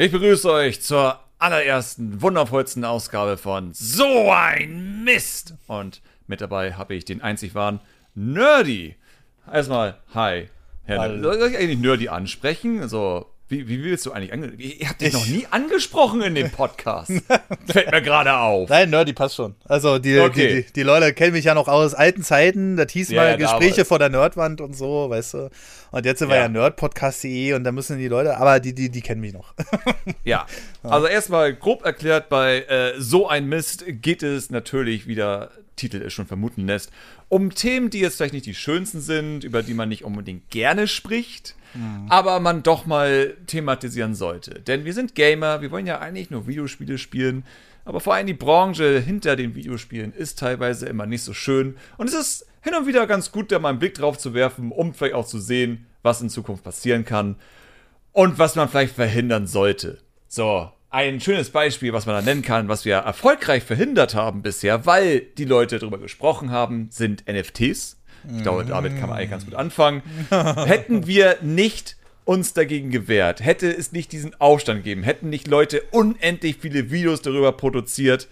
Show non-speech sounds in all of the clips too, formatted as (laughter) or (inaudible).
Ich begrüße euch zur allerersten, wundervollsten Ausgabe von So ein Mist. Und mit dabei habe ich den einzig wahren Nerdy. Erstmal, hi. Herr Hallo. Soll ich eigentlich Nerdy ansprechen? Also, wie, wie willst du eigentlich ange Ihr habt dich noch nie angesprochen in dem Podcast. (laughs) Fällt mir gerade auf. Nein, Nerdy passt schon. Also die, Okay. die, die, die Leute kennen mich ja noch aus alten Zeiten. Das hieß Ja, mal Gespräche vor der Nerdwand und so, weißt du. Und jetzt sind wir Ja. ja, nerdpodcast.de und da müssen die Leute, aber die, die, die kennen mich noch. (laughs) Ja, also erstmal grob erklärt, bei äh, so ein Mist geht es natürlich, wie der Titel es schon vermuten lässt, um Themen, die jetzt vielleicht nicht die schönsten sind, über die man nicht unbedingt gerne spricht, aber man doch mal thematisieren sollte. Denn wir sind Gamer, wir wollen ja eigentlich nur Videospiele spielen, aber vor allem die Branche hinter den Videospielen ist teilweise immer nicht so schön und es ist hin und wieder ganz gut, da mal einen Blick drauf zu werfen, um vielleicht auch zu sehen, was in Zukunft passieren kann und was man vielleicht verhindern sollte. So, ein schönes Beispiel, was man da nennen kann, was wir erfolgreich verhindert haben bisher, weil die Leute darüber gesprochen haben, sind NFTs. Ich glaube, damit kann man eigentlich ganz gut anfangen. (laughs) Hätten wir nicht uns dagegen gewehrt, hätte es nicht diesen Aufstand gegeben, hätten nicht Leute unendlich viele Videos darüber produziert,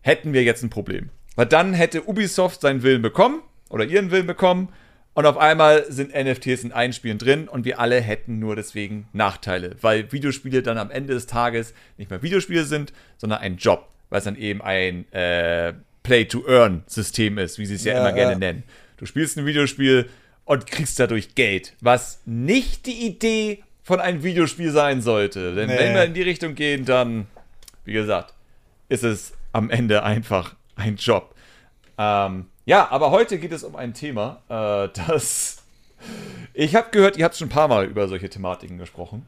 hätten wir jetzt ein Problem. Weil dann hätte Ubisoft seinen Willen bekommen oder ihren Willen bekommen und auf einmal sind NFTs in allen Spielen drin und wir alle hätten nur deswegen Nachteile, weil Videospiele dann am Ende des Tages nicht mehr Videospiele sind, sondern ein Job, weil es dann eben ein äh, Play-to-Earn-System ist, wie sie es ja, Ja, immer gerne ja. nennen. Du spielst ein Videospiel und kriegst dadurch Geld, was nicht die Idee von einem Videospiel sein sollte. Denn Nee. wenn wir in die Richtung gehen, dann, wie gesagt, ist es am Ende einfach ein Job. Ähm, ja, aber heute geht es um ein Thema, äh, (laughs) das. Ich habe gehört, ihr habt schon ein paar Mal über solche Thematiken gesprochen.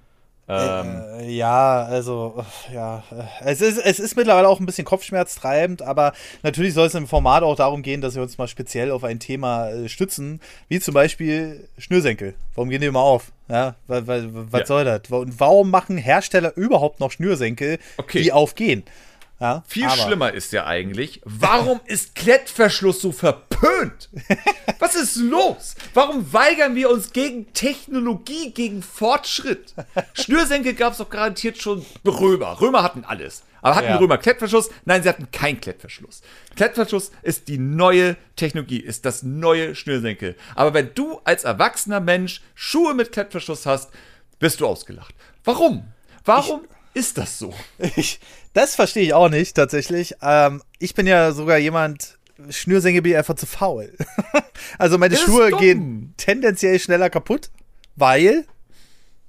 Ähm, Äh, ja, also, ja. Es ist, es ist mittlerweile auch ein bisschen kopfschmerztreibend, aber natürlich soll es im Format auch darum gehen, dass wir uns mal speziell auf ein Thema äh, stützen, wie zum Beispiel Schnürsenkel. Warum gehen die immer auf? Ja, weil, was Ja. soll das? Und warum machen Hersteller überhaupt noch Schnürsenkel, Okay. die aufgehen? Ja, Viel schlimmer ist ja eigentlich, warum (laughs) ist Klettverschluss so verpönt? Was ist los? Warum weigern wir uns gegen Technologie, gegen Fortschritt? Schnürsenkel gab es doch garantiert schon Römer. Römer hatten alles. Aber hatten Ja. Römer Klettverschluss? Nein, sie hatten keinen Klettverschluss. Klettverschluss ist die neue Technologie, ist das neue Schnürsenkel. Aber wenn du als erwachsener Mensch Schuhe mit Klettverschluss hast, wirst du ausgelacht. Warum? Warum ist das so? Ich, das verstehe ich auch nicht, tatsächlich. Ähm, ich bin ja sogar jemand, Schnürsenkel bin ich einfach zu faul. (laughs) also meine Das Schuhe gehen tendenziell schneller kaputt, weil,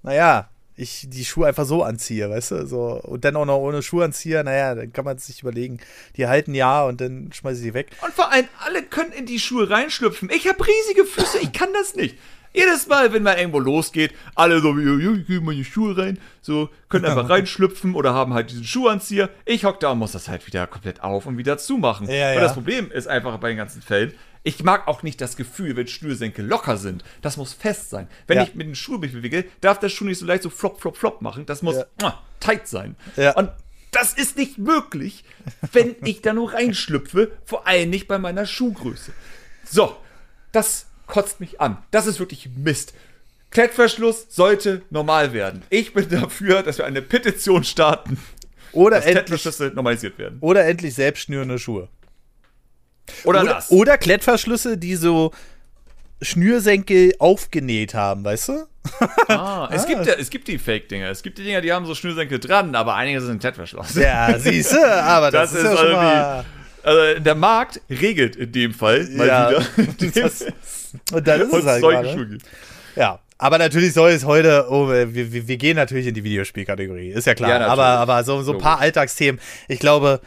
naja, ich die Schuhe einfach so anziehe, weißt du? So, und dann auch noch ohne Schuhanzieher, naja, dann kann man sich überlegen. Die halten ja und dann schmeiße ich sie weg. Und vor allem, alle können in die Schuhe reinschlüpfen. Ich habe riesige Füße, ich kann das nicht. Jedes Mal, wenn man irgendwo losgeht, alle so, ich gehe in meine Schuhe rein, so, können (laughs) einfach reinschlüpfen oder haben halt diesen Schuhanzieher. Ich hock da und muss das halt wieder komplett auf und wieder zumachen. Ja, ja. das Problem ist einfach bei den ganzen Fällen, ich mag auch nicht das Gefühl, wenn Schnürsenkel locker sind. Das muss fest sein. Wenn Ja. ich mit den Schuh mich bewege, darf der Schuh nicht so leicht so flop, flop, flop machen. Das muss Ja. tight sein. Ja. Und das ist nicht möglich, wenn ich da nur reinschlüpfe, vor allem nicht bei meiner Schuhgröße. So, das kotzt mich an. Das ist wirklich Mist. Klettverschluss sollte normal werden. Ich bin dafür, dass wir eine Petition starten, Oder dass endlich, Klettverschlüsse normalisiert werden. oder endlich selbst schnürende Schuhe. Oder, Oder, das. oder Klettverschlüsse, die so Schnürsenkel aufgenäht haben, weißt du? Ah, (laughs) es, gibt ja, es gibt die Fake-Dinger. Es gibt die Dinger, die haben so Schnürsenkel dran, aber einige sind Klettverschluss. Ja, siehst du, aber das, Das ist, ja ist schon irgendwie- mal. Also der Markt regelt in dem Fall mal Ja. wieder. (laughs) Das- Und dann ist und es halt gerade. Ja, aber natürlich soll es heute, oh, wir, wir, gehen natürlich in die Videospielkategorie, ist ja klar. Ja, aber, aber so, so ein paar. Alltagsthemen, ich glaube,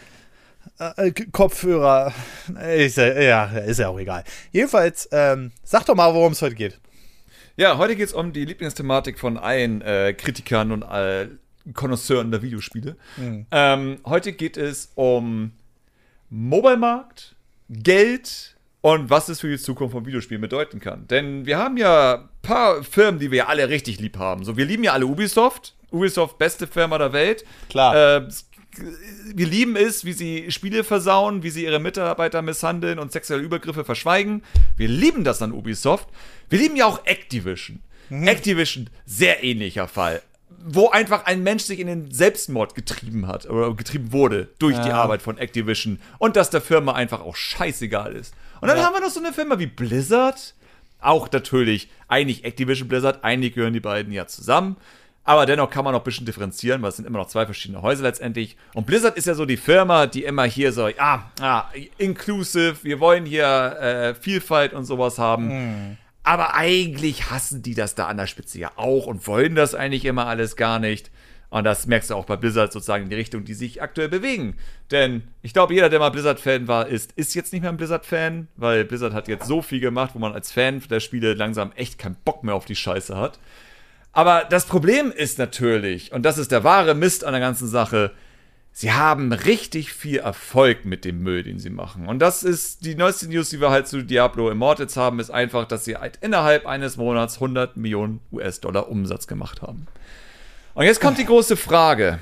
äh, Kopfhörer, äh, ist ja, ist ja auch egal. Jedenfalls, ähm, sag doch mal, worum es heute geht. Ja, heute geht es um die Lieblingsthematik von allen äh, Kritikern und äh, Konnoisseuren der Videospiele. Ähm, heute geht es um Mobile-Markt, Geld und was es für die Zukunft von Videospielen bedeuten kann. Denn wir haben ja ein paar Firmen, die wir ja alle richtig lieb haben. So, wir lieben ja alle Ubisoft. Ubisoft, beste Firma der Welt. Klar. Äh, wir lieben es, wie sie Spiele versauen, wie sie ihre Mitarbeiter misshandeln und sexuelle Übergriffe verschweigen. Wir lieben das an Ubisoft. Wir lieben ja auch Activision. Activision, sehr ähnlicher Fall. wo einfach ein Mensch sich in den Selbstmord getrieben hat oder getrieben wurde durch ja. die Arbeit von Activision und dass der Firma einfach auch scheißegal ist. Und dann ja. haben wir noch so eine Firma wie Blizzard, auch natürlich eigentlich Activision Blizzard, eigentlich gehören die beiden ja zusammen. Aber dennoch kann man noch ein bisschen differenzieren, weil es sind immer noch zwei verschiedene Häuser letztendlich. Und Blizzard ist ja so die Firma, die immer hier so, ah, ah inclusive, wir wollen hier äh, Vielfalt und sowas haben. Mhm. Aber eigentlich hassen die das da an der Spitze ja auch und wollen das eigentlich immer alles gar nicht. Und das merkst du auch bei Blizzard sozusagen in die Richtung, die sich aktuell bewegen. Denn ich glaube, jeder, der mal Blizzard-Fan war, ist, ist jetzt nicht mehr ein Blizzard-Fan, weil Blizzard hat jetzt so viel gemacht, wo man als Fan der Spiele langsam echt keinen Bock mehr auf die Scheiße hat. Aber das Problem ist natürlich, und das ist der wahre Mist an der ganzen Sache, sie haben richtig viel Erfolg mit dem Müll, den sie machen. Und das ist die neueste News, die wir halt zu Diablo Immortals haben, ist einfach, dass sie halt innerhalb eines Monats 100 Millionen US-Dollar Umsatz gemacht haben. Und jetzt kommt die große Frage.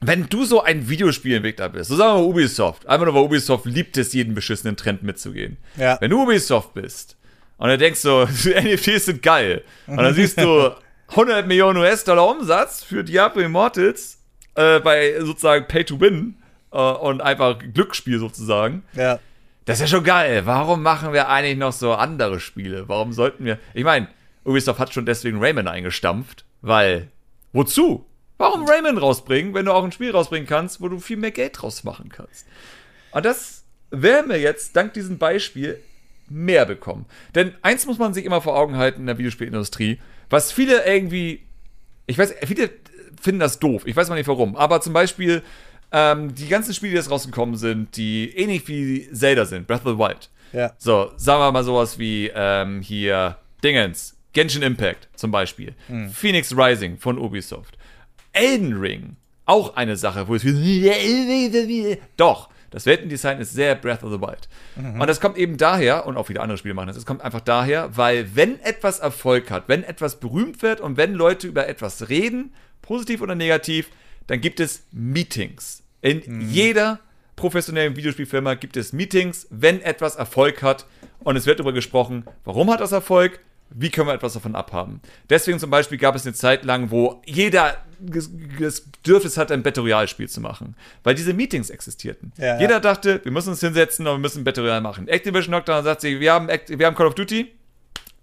Wenn du so ein Videospielentwickler bist, so sagen wir Ubisoft, einfach nur weil Ubisoft liebt es, jeden beschissenen Trend mitzugehen. Ja. Wenn du Ubisoft bist und du denkst so, (laughs) NFTs sind geil, und dann siehst du (laughs) 100 Millionen US-Dollar Umsatz für Diablo Immortals äh, bei sozusagen Pay to Win äh, und einfach Glücksspiel sozusagen. Ja. Das ist ja schon geil. Warum machen wir eigentlich noch so andere Spiele? Warum sollten wir. Ich meine, Ubisoft hat schon deswegen Rayman eingestampft, weil. Wozu? Warum Rayman rausbringen, wenn du auch ein Spiel rausbringen kannst, wo du viel mehr Geld draus machen kannst? Und das werden wir jetzt dank diesem Beispiel mehr bekommen. Denn eins muss man sich immer vor Augen halten in der Videospielindustrie. Was viele irgendwie, ich weiß, viele finden das doof. Ich weiß mal nicht warum. Aber zum Beispiel ähm, die ganzen Spiele, die jetzt rausgekommen sind, die ähnlich wie Zelda sind, Breath of the Wild. Ja. So, sagen wir mal sowas wie ähm, hier Dingens, Genshin Impact zum Beispiel, mhm. Phoenix Rising von Ubisoft, Elden Ring, auch eine Sache, wo es (laughs) doch das Weltendesign ist sehr Breath of the Wild. Mhm. Und das kommt eben daher, und auch viele andere Spiele machen das, es kommt einfach daher, weil wenn etwas Erfolg hat, wenn etwas berühmt wird und wenn Leute über etwas reden, positiv oder negativ, dann gibt es Meetings. In mhm. jeder professionellen Videospielfirma gibt es Meetings, wenn etwas Erfolg hat und es wird darüber gesprochen, warum hat das Erfolg, wie können wir etwas davon abhaben. Deswegen zum Beispiel gab es eine Zeit lang, wo jeder das Bedürfnis hatte, ein Battle Royale-Spiel zu machen, weil diese Meetings existierten. Ja, Jeder ja. dachte, wir müssen uns hinsetzen und wir müssen ein Battle Royale machen. Activision Knockdown sagt sich, wir haben, wir haben Call of Duty,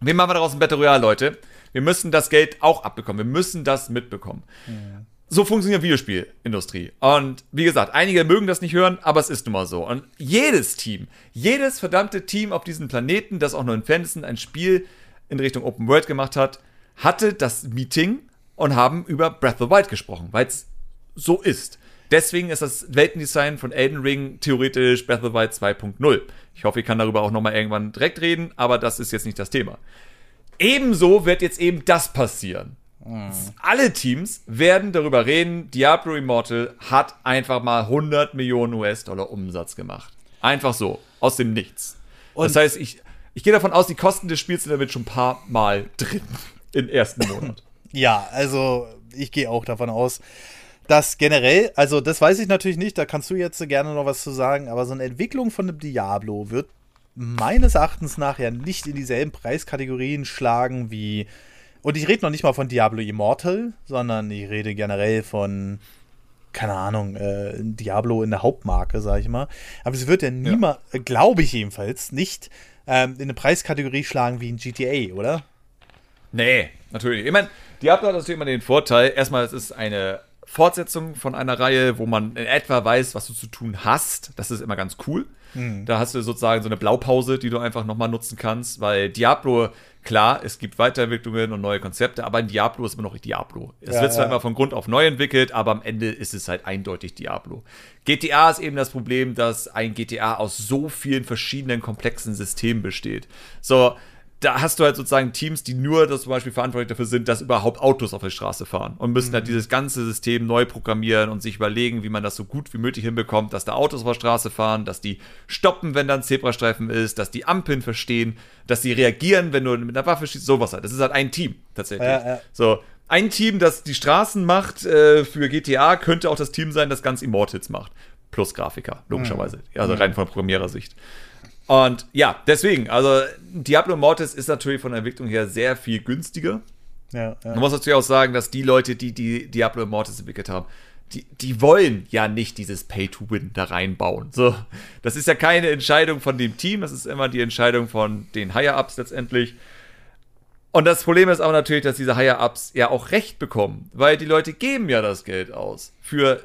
wie machen wir daraus ein Battle Royale, Leute? Wir müssen das Geld auch abbekommen, wir müssen das mitbekommen. Ja. So funktioniert Videospielindustrie. Und wie gesagt, einige mögen das nicht hören, aber es ist nun mal so. Und jedes Team, jedes verdammte Team auf diesem Planeten, das auch nur in Fantasy ein Spiel in Richtung Open World gemacht hat, hatte das Meeting und haben über Breath of the Wild gesprochen, weil es so ist. Deswegen ist das Weltendesign von Elden Ring theoretisch Breath of the Wild 2.0. Ich hoffe, ich kann darüber auch nochmal irgendwann direkt reden, aber das ist jetzt nicht das Thema. Ebenso wird jetzt eben das passieren. Mhm. Alle Teams werden darüber reden, Diablo Immortal hat einfach mal 100 Millionen US-Dollar Umsatz gemacht. Einfach so, aus dem Nichts. Und das heißt, ich, ich gehe davon aus, die Kosten des Spiels sind damit schon ein paar Mal drin im ersten Monat. (laughs) Ja, also ich gehe auch davon aus, dass generell, also das weiß ich natürlich nicht, da kannst du jetzt gerne noch was zu sagen, aber so eine Entwicklung von einem Diablo wird meines Erachtens nach ja nicht in dieselben Preiskategorien schlagen wie. Und ich rede noch nicht mal von Diablo Immortal, sondern ich rede generell von, keine Ahnung, äh, Diablo in der Hauptmarke, sag ich mal. Aber es wird ja niemals, ja. glaube ich jedenfalls, nicht ähm, in eine Preiskategorie schlagen wie ein GTA, oder? Nee, natürlich. Ich meine, Diablo hat natürlich immer den Vorteil, erstmal, es ist eine Fortsetzung von einer Reihe, wo man in etwa weiß, was du zu tun hast. Das ist immer ganz cool. Mhm. Da hast du sozusagen so eine Blaupause, die du einfach nochmal nutzen kannst, weil Diablo, klar, es gibt Weiterentwicklungen und neue Konzepte, aber ein Diablo ist immer noch Diablo. Es ja, wird zwar ja. immer von Grund auf neu entwickelt, aber am Ende ist es halt eindeutig Diablo. GTA ist eben das Problem, dass ein GTA aus so vielen verschiedenen komplexen Systemen besteht. So, da hast du halt sozusagen Teams, die nur das zum Beispiel verantwortlich dafür sind, dass überhaupt Autos auf der Straße fahren und müssen halt mhm. halt dieses ganze System neu programmieren und sich überlegen, wie man das so gut wie möglich hinbekommt, dass da Autos auf der Straße fahren, dass die stoppen, wenn da ein Zebrastreifen ist, dass die Ampeln verstehen, dass sie reagieren, wenn du mit einer Waffe schießt, sowas halt. Das ist halt ein Team tatsächlich. Ja, ja. So, ein Team, das die Straßen macht äh, für GTA, könnte auch das Team sein, das ganz Immortals macht. Plus Grafiker, logischerweise. Mhm. Also rein von Programmierersicht. Und ja, deswegen, also Diablo Mortis ist natürlich von der Entwicklung her sehr viel günstiger. Ja, ja. Man muss natürlich auch sagen, dass die Leute, die die Diablo Immortals entwickelt haben, die, die wollen ja nicht dieses Pay-to-Win da reinbauen. So, das ist ja keine Entscheidung von dem Team, das ist immer die Entscheidung von den Higher-Ups letztendlich. Und das Problem ist aber natürlich, dass diese Higher-Ups ja auch Recht bekommen, weil die Leute geben ja das Geld aus für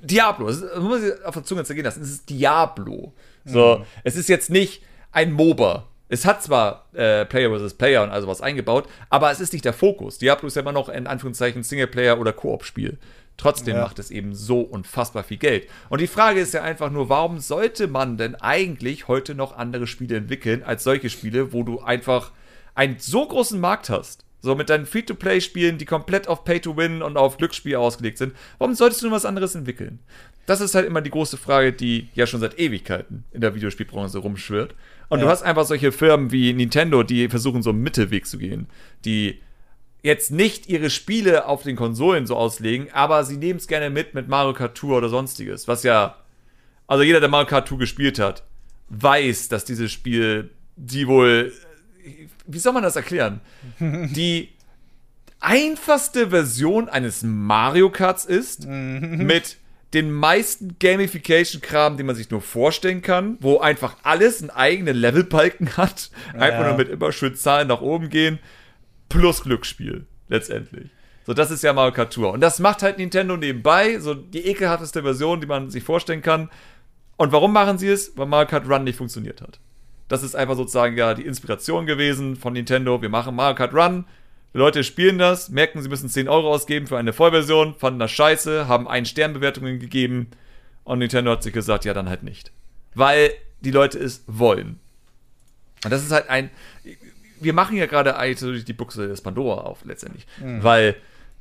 Diablo. Das, ist, das muss ich auf der Zunge zergehen lassen. Es ist Diablo. So, mhm. es ist jetzt nicht ein MOBA. Es hat zwar äh, Player vs. Player und also was eingebaut, aber es ist nicht der Fokus. Diablo ist ja immer noch in Anführungszeichen Singleplayer- oder Koop-Spiel. Trotzdem ja. macht es eben so unfassbar viel Geld. Und die Frage ist ja einfach nur, warum sollte man denn eigentlich heute noch andere Spiele entwickeln als solche Spiele, wo du einfach einen so großen Markt hast? So mit deinen Free-to-Play-Spielen, die komplett auf Pay-to-Win und auf Glücksspiel ausgelegt sind. Warum solltest du nur was anderes entwickeln? Das ist halt immer die große Frage, die ja schon seit Ewigkeiten in der Videospielbranche rumschwirrt. Und ja. du hast einfach solche Firmen wie Nintendo, die versuchen, so einen Mittelweg zu gehen. Die jetzt nicht ihre Spiele auf den Konsolen so auslegen, aber sie nehmen es gerne mit mit Mario Kart Tour oder sonstiges. Was ja, also jeder, der Mario Kart Tour gespielt hat, weiß, dass dieses Spiel die wohl, wie soll man das erklären? (laughs) Die einfachste Version eines Mario Karts ist, mit den meisten Gamification-Kram, den man sich nur vorstellen kann, wo einfach alles einen eigenen Levelbalken hat, einfach ja. nur mit immer schön Zahlen nach oben gehen plus Glücksspiel, letztendlich. So, das ist ja Mario Kart Tour. Und das macht halt Nintendo nebenbei, so die ekelhafteste Version, die man sich vorstellen kann. Und warum machen sie es? Weil Mario Kart Run nicht funktioniert hat. Das ist einfach sozusagen ja die Inspiration gewesen von Nintendo. Wir machen Mario Kart Run. Die Leute spielen das, merken, sie müssen 10 Euro ausgeben für eine Vollversion, fanden das scheiße, haben einen Sternbewertungen gegeben. Und Nintendo hat sich gesagt, ja, dann halt nicht. Weil die Leute es wollen. Und das ist halt ein, wir machen ja gerade eigentlich die Buchse des Pandora auf, letztendlich. Mhm. Weil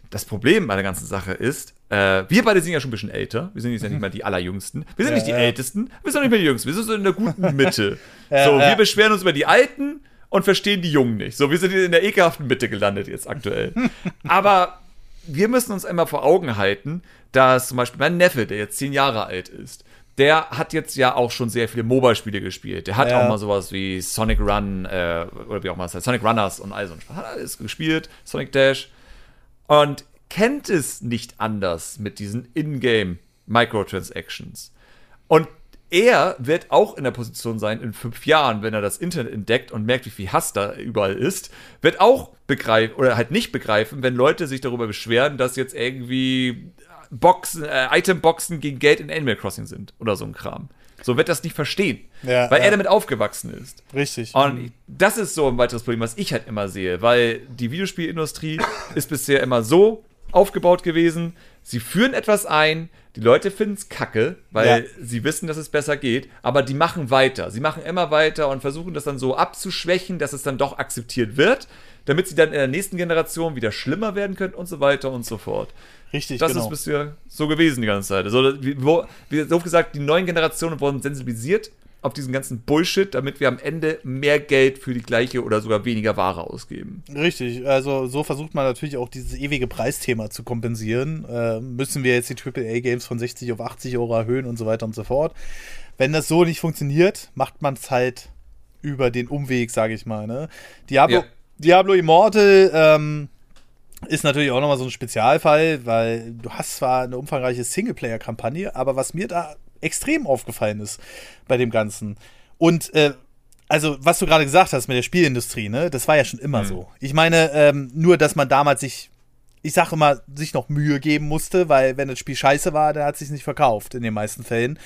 das Problem bei der ganzen Sache ist, äh, wir beide sind ja schon ein bisschen älter. Wir sind jetzt ja nicht mhm. mal die Allerjüngsten. Wir sind ja, nicht die ja. Ältesten, wir sind auch nicht mehr die Jüngsten. Wir sind so in der guten (laughs) Mitte. ja, so, wir beschweren uns über die Alten und verstehen die Jungen nicht. So, wir sind in der ekelhaften Mitte gelandet jetzt aktuell. (laughs) Aber wir müssen uns einmal vor Augen halten, dass zum Beispiel mein Neffe, der jetzt zehn Jahre alt ist, der hat jetzt ja auch schon sehr viele Mobile-Spiele gespielt. Der hat ja. auch mal sowas wie Sonic Run, äh, oder wie auch mal es heißt, Sonic Runners und all so. Hat alles gespielt, Sonic Dash. Und kennt es nicht anders mit diesen Ingame Microtransactions. Und er wird auch in der Position sein, in fünf Jahren, wenn er das Internet entdeckt und merkt, wie viel Hass da überall ist, wird auch begreifen oder halt nicht begreifen, wenn Leute sich darüber beschweren, dass jetzt irgendwie Boxen, äh, Itemboxen gegen Geld in Animal Crossing sind oder so ein Kram. So wird das nicht verstehen, ja, weil ja. er damit aufgewachsen ist. Richtig. Und das ist so ein weiteres Problem, was ich halt immer sehe, weil die Videospielindustrie ist bisher immer so aufgebaut gewesen, sie führen etwas ein, die Leute finden es kacke, weil ja. sie wissen, dass es besser geht, aber die machen weiter. Sie machen immer weiter und versuchen das dann so abzuschwächen, dass es dann doch akzeptiert wird, damit sie dann in der nächsten Generation wieder schlimmer werden können und so weiter und so fort. Richtig, das genau. ist bisher so gewesen die ganze Zeit. Also, wie, wo, wie so gesagt, die neuen Generationen wurden sensibilisiert auf diesen ganzen Bullshit, damit wir am Ende mehr Geld für die gleiche oder sogar weniger Ware ausgeben. Richtig, also so versucht man natürlich auch dieses ewige Preisthema zu kompensieren. Äh, müssen wir jetzt die AAA-Games von 60 auf 80 Euro erhöhen und so weiter und so fort. Wenn das so nicht funktioniert, macht man es halt über den Umweg, sage ich mal. Ne? Diablo, ja. Diablo Immortal ähm, ist natürlich auch nochmal so ein Spezialfall, weil du hast zwar eine umfangreiche Singleplayer-Kampagne, aber was mir da extrem aufgefallen ist bei dem Ganzen und äh, also, was du gerade gesagt hast mit der Spielindustrie, ne, das war ja schon immer mhm. so. Ich meine, ähm, nur, dass man damals sich ich sage immer, sich noch Mühe geben musste, weil wenn das Spiel scheiße war, dann hat es sich nicht verkauft in den meisten Fällen.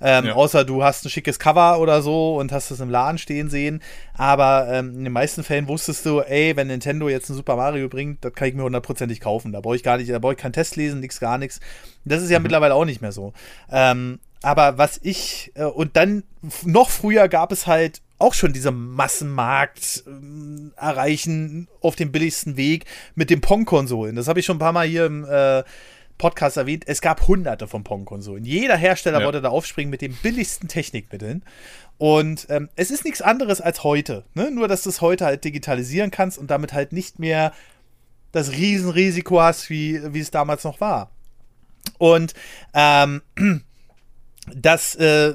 Ähm, ja. Außer du hast ein schickes Cover oder so und hast es im Laden stehen sehen. Aber ähm, in den meisten Fällen wusstest du, ey, wenn Nintendo jetzt ein Super Mario bringt, das kann ich mir hundertprozentig kaufen. Da brauche ich gar nicht, da brauche ich keinen Test lesen, nichts, gar nichts. Das ist ja mhm. mittlerweile auch nicht mehr so. Ähm, aber was ich, äh, und dann noch früher gab es halt auch schon diese Massenmarkt äh, erreichen auf dem billigsten Weg mit den Pong-Konsolen. Das habe ich schon ein paar Mal hier im äh, Podcast erwähnt. Es gab hunderte von Pong-Konsolen. Jeder Hersteller ja. wollte da aufspringen mit den billigsten Technikmitteln. Und ähm, es ist nichts anderes als heute. Ne? Nur, dass du es heute halt digitalisieren kannst und damit halt nicht mehr das Riesenrisiko hast, wie, wie es damals noch war. Und ähm, das äh,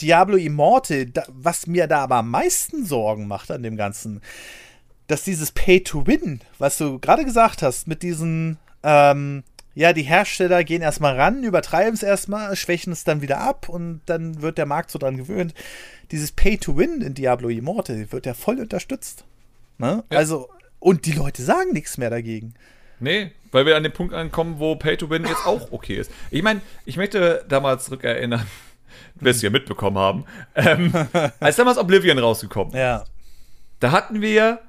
Diablo Immortal, da, was mir da aber am meisten Sorgen macht an dem Ganzen, dass dieses Pay-to-Win, was du gerade gesagt hast, mit diesen, ähm, ja, die Hersteller gehen erstmal ran, übertreiben es erstmal, schwächen es dann wieder ab und dann wird der Markt so dran gewöhnt. Dieses Pay-to-Win in Diablo Immortal wird ja voll unterstützt. Ne? Ja. Also, und die Leute sagen nichts mehr dagegen. Nee, weil wir an den Punkt ankommen, wo Pay-to-Win jetzt auch okay ist. Ich meine, ich möchte damals zurückerinnern, (laughs) wir es ja mitbekommen haben, ähm, (laughs) als damals Oblivion rausgekommen. Ja. Da hatten wir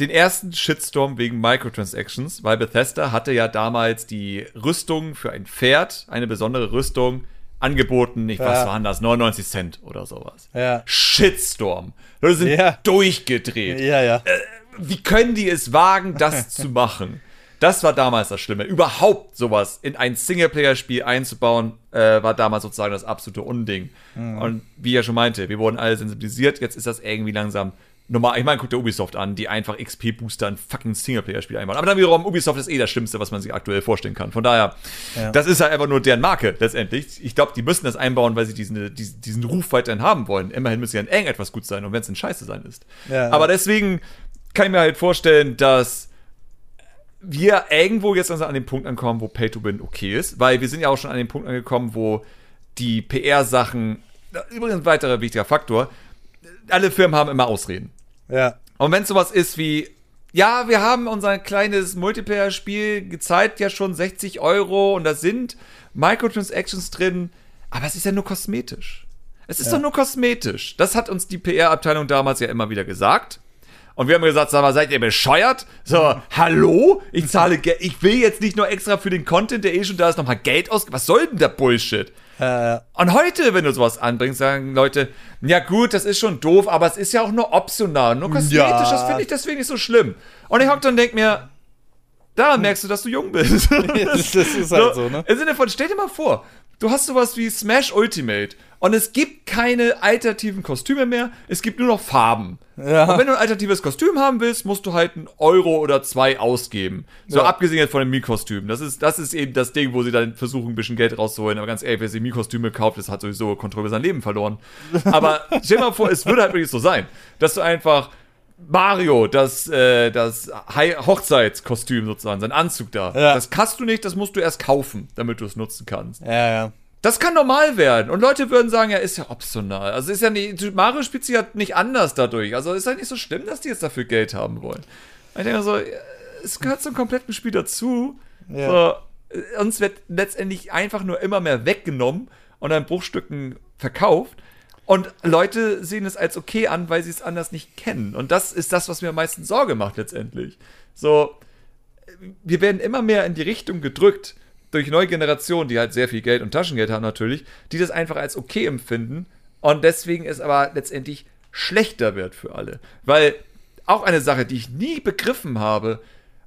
den ersten Shitstorm wegen Microtransactions, weil Bethesda hatte ja damals die Rüstung für ein Pferd, eine besondere Rüstung, angeboten, nicht ja. was waren das, 99 Cent oder sowas. Ja. Shitstorm. Leute sind ja. durchgedreht. Ja, ja. Äh, wie können die es wagen, das (laughs) zu machen? Das war damals das Schlimme. Überhaupt sowas in ein Singleplayer-Spiel einzubauen, äh, war damals sozusagen das absolute Unding. Mhm. Und wie ich ja schon meinte, wir wurden alle sensibilisiert, jetzt ist das irgendwie langsam normal, ich meine, guck dir Ubisoft an, die einfach XP-Booster in fucking Singleplayer-Spiel einbauen. Aber dann wiederum, Ubisoft ist eh das Schlimmste, was man sich aktuell vorstellen kann. Von daher, ja. das ist halt einfach nur deren Marke letztendlich. Ich glaube, die müssen das einbauen, weil sie diesen, diesen, diesen Ruf weiterhin haben wollen. Immerhin müssen sie in eng etwas gut sein und wenn es ein Scheiße sein ist. Ja, Aber deswegen kann ich mir halt vorstellen, dass wir irgendwo jetzt also an dem Punkt ankommen, wo Pay-to-Win okay ist, weil wir sind ja auch schon an dem Punkt angekommen, wo die PR-Sachen, übrigens ein weiterer wichtiger Faktor, alle Firmen haben immer Ausreden. Ja. Und wenn es sowas ist wie, ja, wir haben unser kleines Multiplayer-Spiel gezeigt, ja schon 60 Euro und da sind Microtransactions drin, aber es ist ja nur kosmetisch. Es ist ja. doch nur kosmetisch. Das hat uns die PR-Abteilung damals ja immer wieder gesagt. Und wir haben gesagt, sag mal, seid ihr bescheuert? So, hallo? Ich zahle Geld. Ich will jetzt nicht nur extra für den Content, der eh schon da ist, nochmal Geld aus. Was soll denn der Bullshit? Äh, und heute, wenn du sowas anbringst, sagen Leute, ja gut, das ist schon doof, aber es ist ja auch nur optional, nur kosmetisch, ja. das finde ich deswegen nicht so schlimm. Und ich hock dann und denk mir, da merkst du, dass du jung bist. (laughs) das ist halt so, ne? Im Sinne von, stell dir mal vor, du hast sowas wie Smash Ultimate und es gibt keine alternativen Kostüme mehr, es gibt nur noch Farben. Ja. Und wenn du ein alternatives Kostüm haben willst, musst du halt einen Euro oder zwei ausgeben. So ja. abgesehen jetzt von dem Mii-Kostüm. Das ist, das ist eben das Ding, wo sie dann versuchen, ein bisschen Geld rauszuholen. Aber ganz ehrlich, wer sich Mii-Kostüme kauft, das hat sowieso Kontrolle über sein Leben verloren. Aber (laughs) stell dir mal vor, es würde halt wirklich so sein, dass du einfach Mario, das, äh, das Hochzeitskostüm sozusagen, sein Anzug da. Ja. Das kannst du nicht, das musst du erst kaufen, damit du es nutzen kannst. Ja, ja. Das kann normal werden. Und Leute würden sagen, ja, ist ja optional. Also ist ja nicht, Mario spielt sich ja nicht anders dadurch. Also ist ja nicht so schlimm, dass die jetzt dafür Geld haben wollen. ich denke so, es gehört zum kompletten Spiel dazu. Ja. So, uns wird letztendlich einfach nur immer mehr weggenommen und an Bruchstücken verkauft. Und Leute sehen es als okay an, weil sie es anders nicht kennen. Und das ist das, was mir am meisten Sorge macht letztendlich. So, wir werden immer mehr in die Richtung gedrückt, durch neue Generationen, die halt sehr viel Geld und Taschengeld haben natürlich, die das einfach als okay empfinden und deswegen es aber letztendlich schlechter wird für alle. Weil auch eine Sache, die ich nie begriffen habe,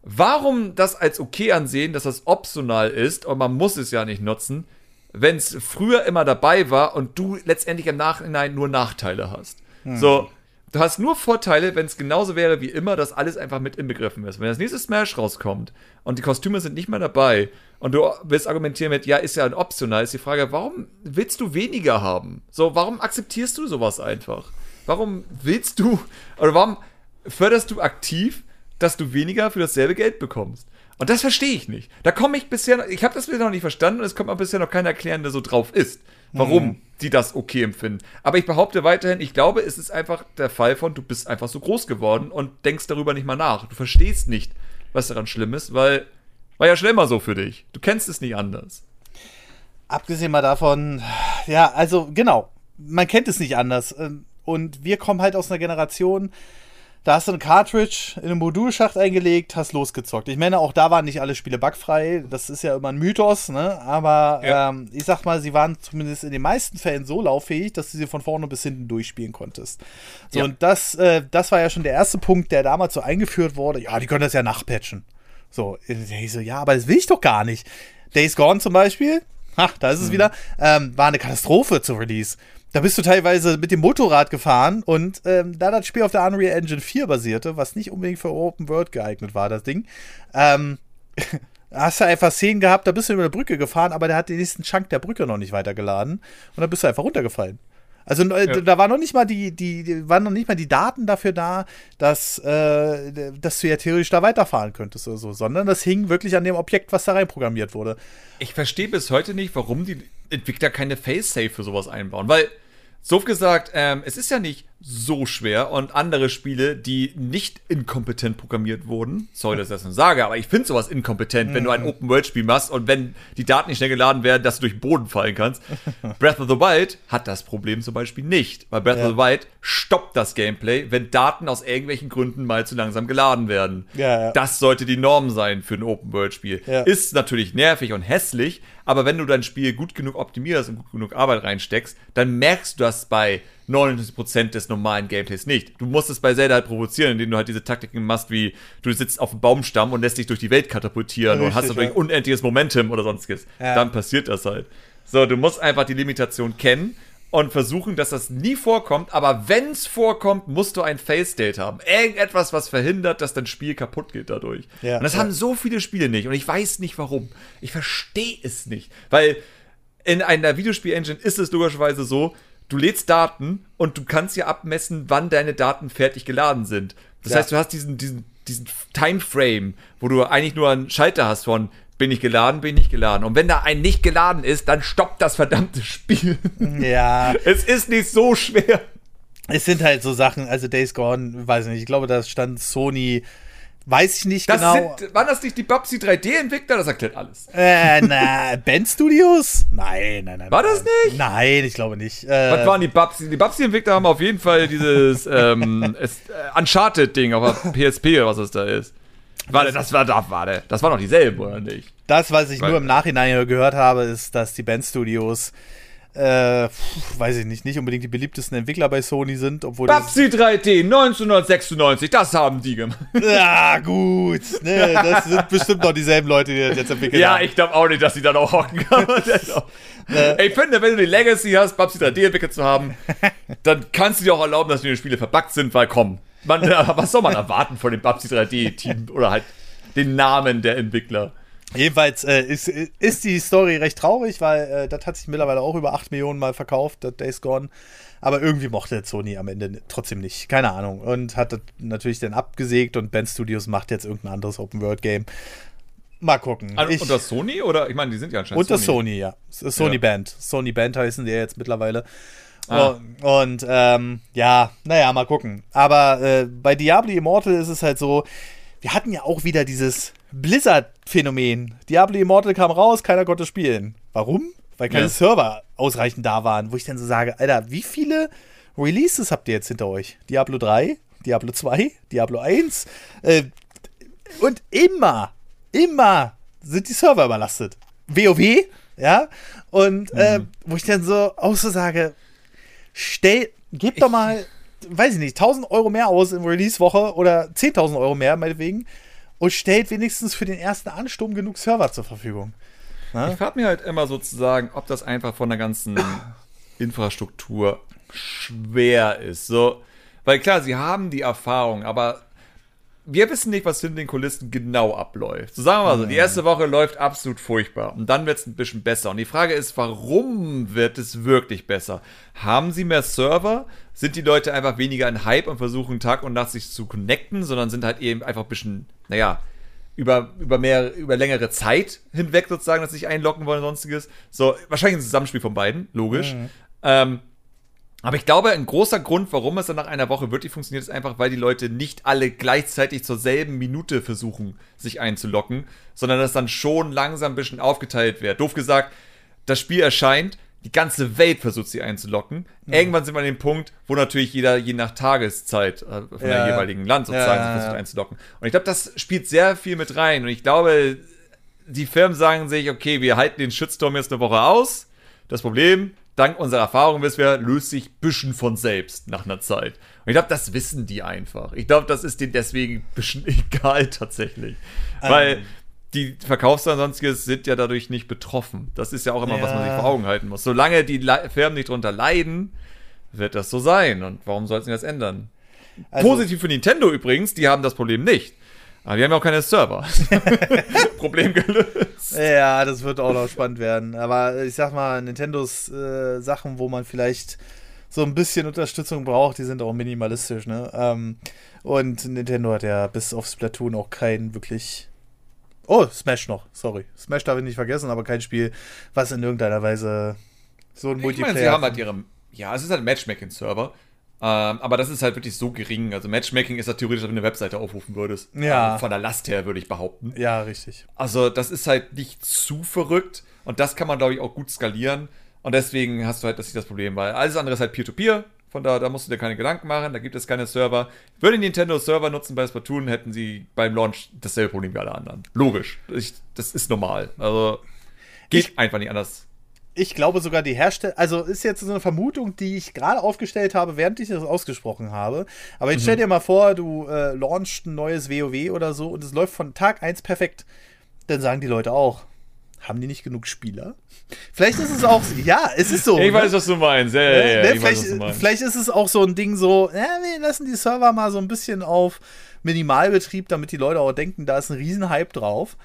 warum das als okay ansehen, dass das optional ist und man muss es ja nicht nutzen, wenn es früher immer dabei war und du letztendlich im Nachhinein nur Nachteile hast. Hm. So, du hast nur Vorteile, wenn es genauso wäre wie immer, dass alles einfach mit inbegriffen ist. Wenn das nächste Smash rauskommt und die Kostüme sind nicht mehr dabei und du willst argumentieren mit, ja, ist ja ein optional, ist die Frage, warum willst du weniger haben? So, warum akzeptierst du sowas einfach? Warum willst du, oder warum förderst du aktiv, dass du weniger für dasselbe Geld bekommst? Und das verstehe ich nicht. Da komme ich bisher, ich habe das bisher noch nicht verstanden und es kommt mir bisher noch keiner erklären, der so drauf ist, warum mhm. die das okay empfinden. Aber ich behaupte weiterhin, ich glaube, es ist einfach der Fall von, du bist einfach so groß geworden und denkst darüber nicht mal nach. Du verstehst nicht, was daran schlimm ist, weil war ja schon immer so für dich. Du kennst es nicht anders. Abgesehen mal davon, ja, also genau, man kennt es nicht anders. Ähm, und wir kommen halt aus einer Generation, da hast du eine Cartridge in einen Modulschacht eingelegt, hast losgezockt. Ich meine, auch da waren nicht alle Spiele bugfrei. Das ist ja immer ein Mythos, ne? Aber ja. ähm, ich sag mal, sie waren zumindest in den meisten Fällen so lauffähig, dass du sie von vorne bis hinten durchspielen konntest. So, ja. und das, äh, das war ja schon der erste Punkt, der damals so eingeführt wurde. Ja, die können das ja nachpatchen. So, ich so, ja, aber das will ich doch gar nicht. Days Gone zum Beispiel, ha, da ist es mhm. wieder, ähm, war eine Katastrophe zu Release. Da bist du teilweise mit dem Motorrad gefahren und ähm, da das Spiel auf der Unreal Engine 4 basierte, was nicht unbedingt für Open World geeignet war, das Ding, ähm, (laughs) hast du einfach Szenen gehabt, da bist du über eine Brücke gefahren, aber der hat den nächsten Chunk der Brücke noch nicht weitergeladen und dann bist du einfach runtergefallen. Also ja. da war noch nicht mal die, die, die, waren noch nicht mal die Daten dafür da, dass, äh, dass du ja theoretisch da weiterfahren könntest oder so, sondern das hing wirklich an dem Objekt, was da reinprogrammiert wurde. Ich verstehe bis heute nicht, warum die Entwickler keine Face-Safe für sowas einbauen, weil so gesagt, ähm, es ist ja nicht so schwer und andere Spiele, die nicht inkompetent programmiert wurden, sorry, dass ich das nur sage, aber ich finde sowas inkompetent, wenn du ein mhm. Open-World-Spiel machst und wenn die Daten nicht schnell geladen werden, dass du durch den Boden fallen kannst. (laughs) Breath of the Wild hat das Problem zum Beispiel nicht, weil Breath ja. of the Wild stoppt das Gameplay, wenn Daten aus irgendwelchen Gründen mal zu langsam geladen werden. Ja, ja. Das sollte die Norm sein für ein Open-World-Spiel. Ist natürlich nervig und hässlich, aber wenn du dein Spiel gut genug optimierst und gut genug Arbeit reinsteckst, dann merkst du das bei 99% des normalen Gameplays nicht. Du musst es bei Zelda halt provozieren, indem du halt diese Taktiken machst, wie du sitzt auf dem Baumstamm und lässt dich durch die Welt katapultieren Richtig, und hast dadurch ja. unendliches Momentum oder sonstiges. Ja. Dann passiert das halt. So, du musst einfach die Limitation kennen und versuchen, dass das nie vorkommt, aber wenn es vorkommt, musst du ein Face-Date haben. Irgendetwas, was verhindert, dass dein Spiel kaputt geht dadurch. Ja, und das ja. haben so viele Spiele nicht und ich weiß nicht warum. Ich verstehe es nicht, weil in einer Videospiel-Engine ist es logischerweise so, du lädst Daten und du kannst ja abmessen, wann deine Daten fertig geladen sind. Das ja. heißt, du hast diesen, diesen, diesen Timeframe, wo du eigentlich nur einen Schalter hast von bin ich geladen, bin ich geladen. Und wenn da ein nicht geladen ist, dann stoppt das verdammte Spiel. (laughs) Ja. es ist nicht so schwer. Es sind halt so Sachen, also Days Gone, weiß ich nicht, ich glaube, da stand Sony Weiß ich nicht das genau. Sind, waren das nicht die Babsi 3D-Entwickler? Das erklärt alles. Äh, na, Band Studios? Nein, nein, nein. War das nicht? Nein, ich glaube nicht. Äh, Was waren die Babsi? Die Babsi-Entwickler haben auf jeden Fall dieses (laughs) ähm, äh, Uncharted-Ding auf der PSP oder was es da ist. Warte, das war da, warte. Das war noch dieselben, oder nicht? Das, was ich Weil, nur im Nachhinein gehört habe, ist, dass die Band Studios äh, weiß ich nicht, nicht unbedingt die beliebtesten Entwickler bei Sony sind, obwohl. Babsi 3D 1996, das haben die gemacht. Ja, gut. Ne, das sind bestimmt noch dieselben Leute, die das jetzt entwickeln. Ja, haben. ich glaube auch nicht, dass die da noch hocken. äh, (laughs) ich finde, wenn du die Legacy hast, Babsi 3D entwickelt zu haben, (laughs) dann kannst du dir auch erlauben, dass die Spiele verbuggt sind, weil komm, man, was soll man erwarten von dem Babsi 3D-Team oder halt den Namen der Entwickler? Jedenfalls äh, ist, ist die Story recht traurig, weil äh, das hat sich mittlerweile auch über 8 Millionen Mal verkauft, das Days Gone. Aber irgendwie mochte Sony am Ende trotzdem nicht. Keine Ahnung. Und hat das natürlich dann abgesägt und Band Studios macht jetzt irgendein anderes Open-World-Game. Mal gucken. Also ich, unter Sony oder? Ich meine, die sind ja anscheinend Unter Sony, Sony ja. Sony ja. Band. Sony Band heißen die ja jetzt mittlerweile. Ah. Und ähm, ja, naja, mal gucken. Aber äh, bei Diablo Immortal ist es halt so, wir hatten ja auch wieder dieses Blizzard-Phänomen. Diablo Immortal kam raus, keiner konnte spielen. Warum? Weil keine ja. Server ausreichend da waren. Wo ich dann so sage, Alter, wie viele Releases habt ihr jetzt hinter euch? Diablo 3, Diablo 2, Diablo 1. Äh, und immer, immer sind die Server überlastet. WoW, ja. Und äh, mhm. wo ich dann so auch so sage, stell, gib doch mal, weiß ich nicht, 1000 Euro mehr aus in Release-Woche oder 10.000 Euro mehr, meinetwegen und stellt wenigstens für den ersten Ansturm genug Server zur Verfügung. Na? Ich frage mir halt immer sozusagen, ob das einfach von der ganzen (laughs) Infrastruktur schwer ist. So, weil klar, sie haben die Erfahrung, aber wir wissen nicht, was hinter den Kulissen genau abläuft. So sagen wir mal so, die erste Woche läuft absolut furchtbar und dann wird es ein bisschen besser. Und die Frage ist, warum wird es wirklich besser? Haben sie mehr Server? Sind die Leute einfach weniger in Hype und versuchen Tag und Nacht sich zu connecten, sondern sind halt eben einfach ein bisschen, naja, über, über mehr, über längere Zeit hinweg sozusagen, dass sie sich einloggen wollen und sonstiges. So, wahrscheinlich ein Zusammenspiel von beiden, logisch. Mhm. Ähm, aber ich glaube, ein großer Grund, warum es dann nach einer Woche wirklich funktioniert, ist einfach, weil die Leute nicht alle gleichzeitig zur selben Minute versuchen, sich einzulocken, sondern dass dann schon langsam ein bisschen aufgeteilt wird. Doof gesagt, das Spiel erscheint, die ganze Welt versucht sie einzulocken. Mhm. Irgendwann sind wir an dem Punkt, wo natürlich jeder je nach Tageszeit äh, von ja. der jeweiligen Land sozusagen ja, versucht einzulocken. Und ich glaube, das spielt sehr viel mit rein. Und ich glaube, die Firmen sagen sich, okay, wir halten den Shitstorm jetzt eine Woche aus. Das Problem, dank unserer Erfahrung wissen wir, löst sich bisschen von selbst nach einer Zeit. Und ich glaube, das wissen die einfach. Ich glaube, das ist denen deswegen bisschen (laughs) egal tatsächlich. Ähm. Weil die Verkaufszahlen sonstiges sind ja dadurch nicht betroffen. Das ist ja auch immer, ja. was man sich vor Augen halten muss. Solange die Le Firmen nicht drunter leiden, wird das so sein. Und warum sollten sie das ändern? Also, Positiv für Nintendo übrigens, die haben das Problem nicht. Aber wir haben ja auch keine Server. (laughs) Problem gelöst. Ja, das wird auch noch spannend werden. Aber ich sag mal, Nintendos äh, Sachen, wo man vielleicht so ein bisschen Unterstützung braucht, die sind auch minimalistisch, ne? Ähm, und Nintendo hat ja bis auf Splatoon auch kein wirklich. Oh, Smash noch, sorry. Smash darf ich nicht vergessen, aber kein Spiel, was in irgendeiner Weise so ein Ich Multiplayer. meine, sie haben halt ihre. Ja, es ist halt ein Matchmaking-Server. Ähm, aber das ist halt wirklich so gering. Also Matchmaking ist ja theoretisch, wenn du eine Webseite aufrufen würdest. Ja. Also von der Last her würde ich behaupten. ja, richtig. Also das ist halt nicht zu verrückt. Und das kann man, glaube ich, auch gut skalieren. Und deswegen hast du halt das nicht das Problem, weil alles andere ist halt Peer-to-Peer. Von da, da musst du dir keine Gedanken machen, da gibt es keine Server. Würde Nintendo Server nutzen bei Splatoon, hätten sie beim Launch dasselbe Problem wie alle anderen. Logisch. Ich, das ist normal. Also geht einfach nicht anders. Ich glaube sogar die Hersteller, also ist jetzt so eine Vermutung, die ich gerade aufgestellt habe, während ich das ausgesprochen habe. Aber jetzt stell dir mal vor, du äh, launchst ein neues WoW oder so und es läuft von Tag 1 perfekt. Dann sagen die Leute auch, haben die nicht genug Spieler? Vielleicht ist es auch, ja, es ist so. Ich ne? weiß, was du meinst. Ja, ja, ja, Ne, weiß, vielleicht, du meinst. vielleicht ist es auch so ein Ding so, ja, wir lassen die Server mal so ein bisschen auf Minimalbetrieb, damit die Leute auch denken, da ist ein Riesenhype drauf.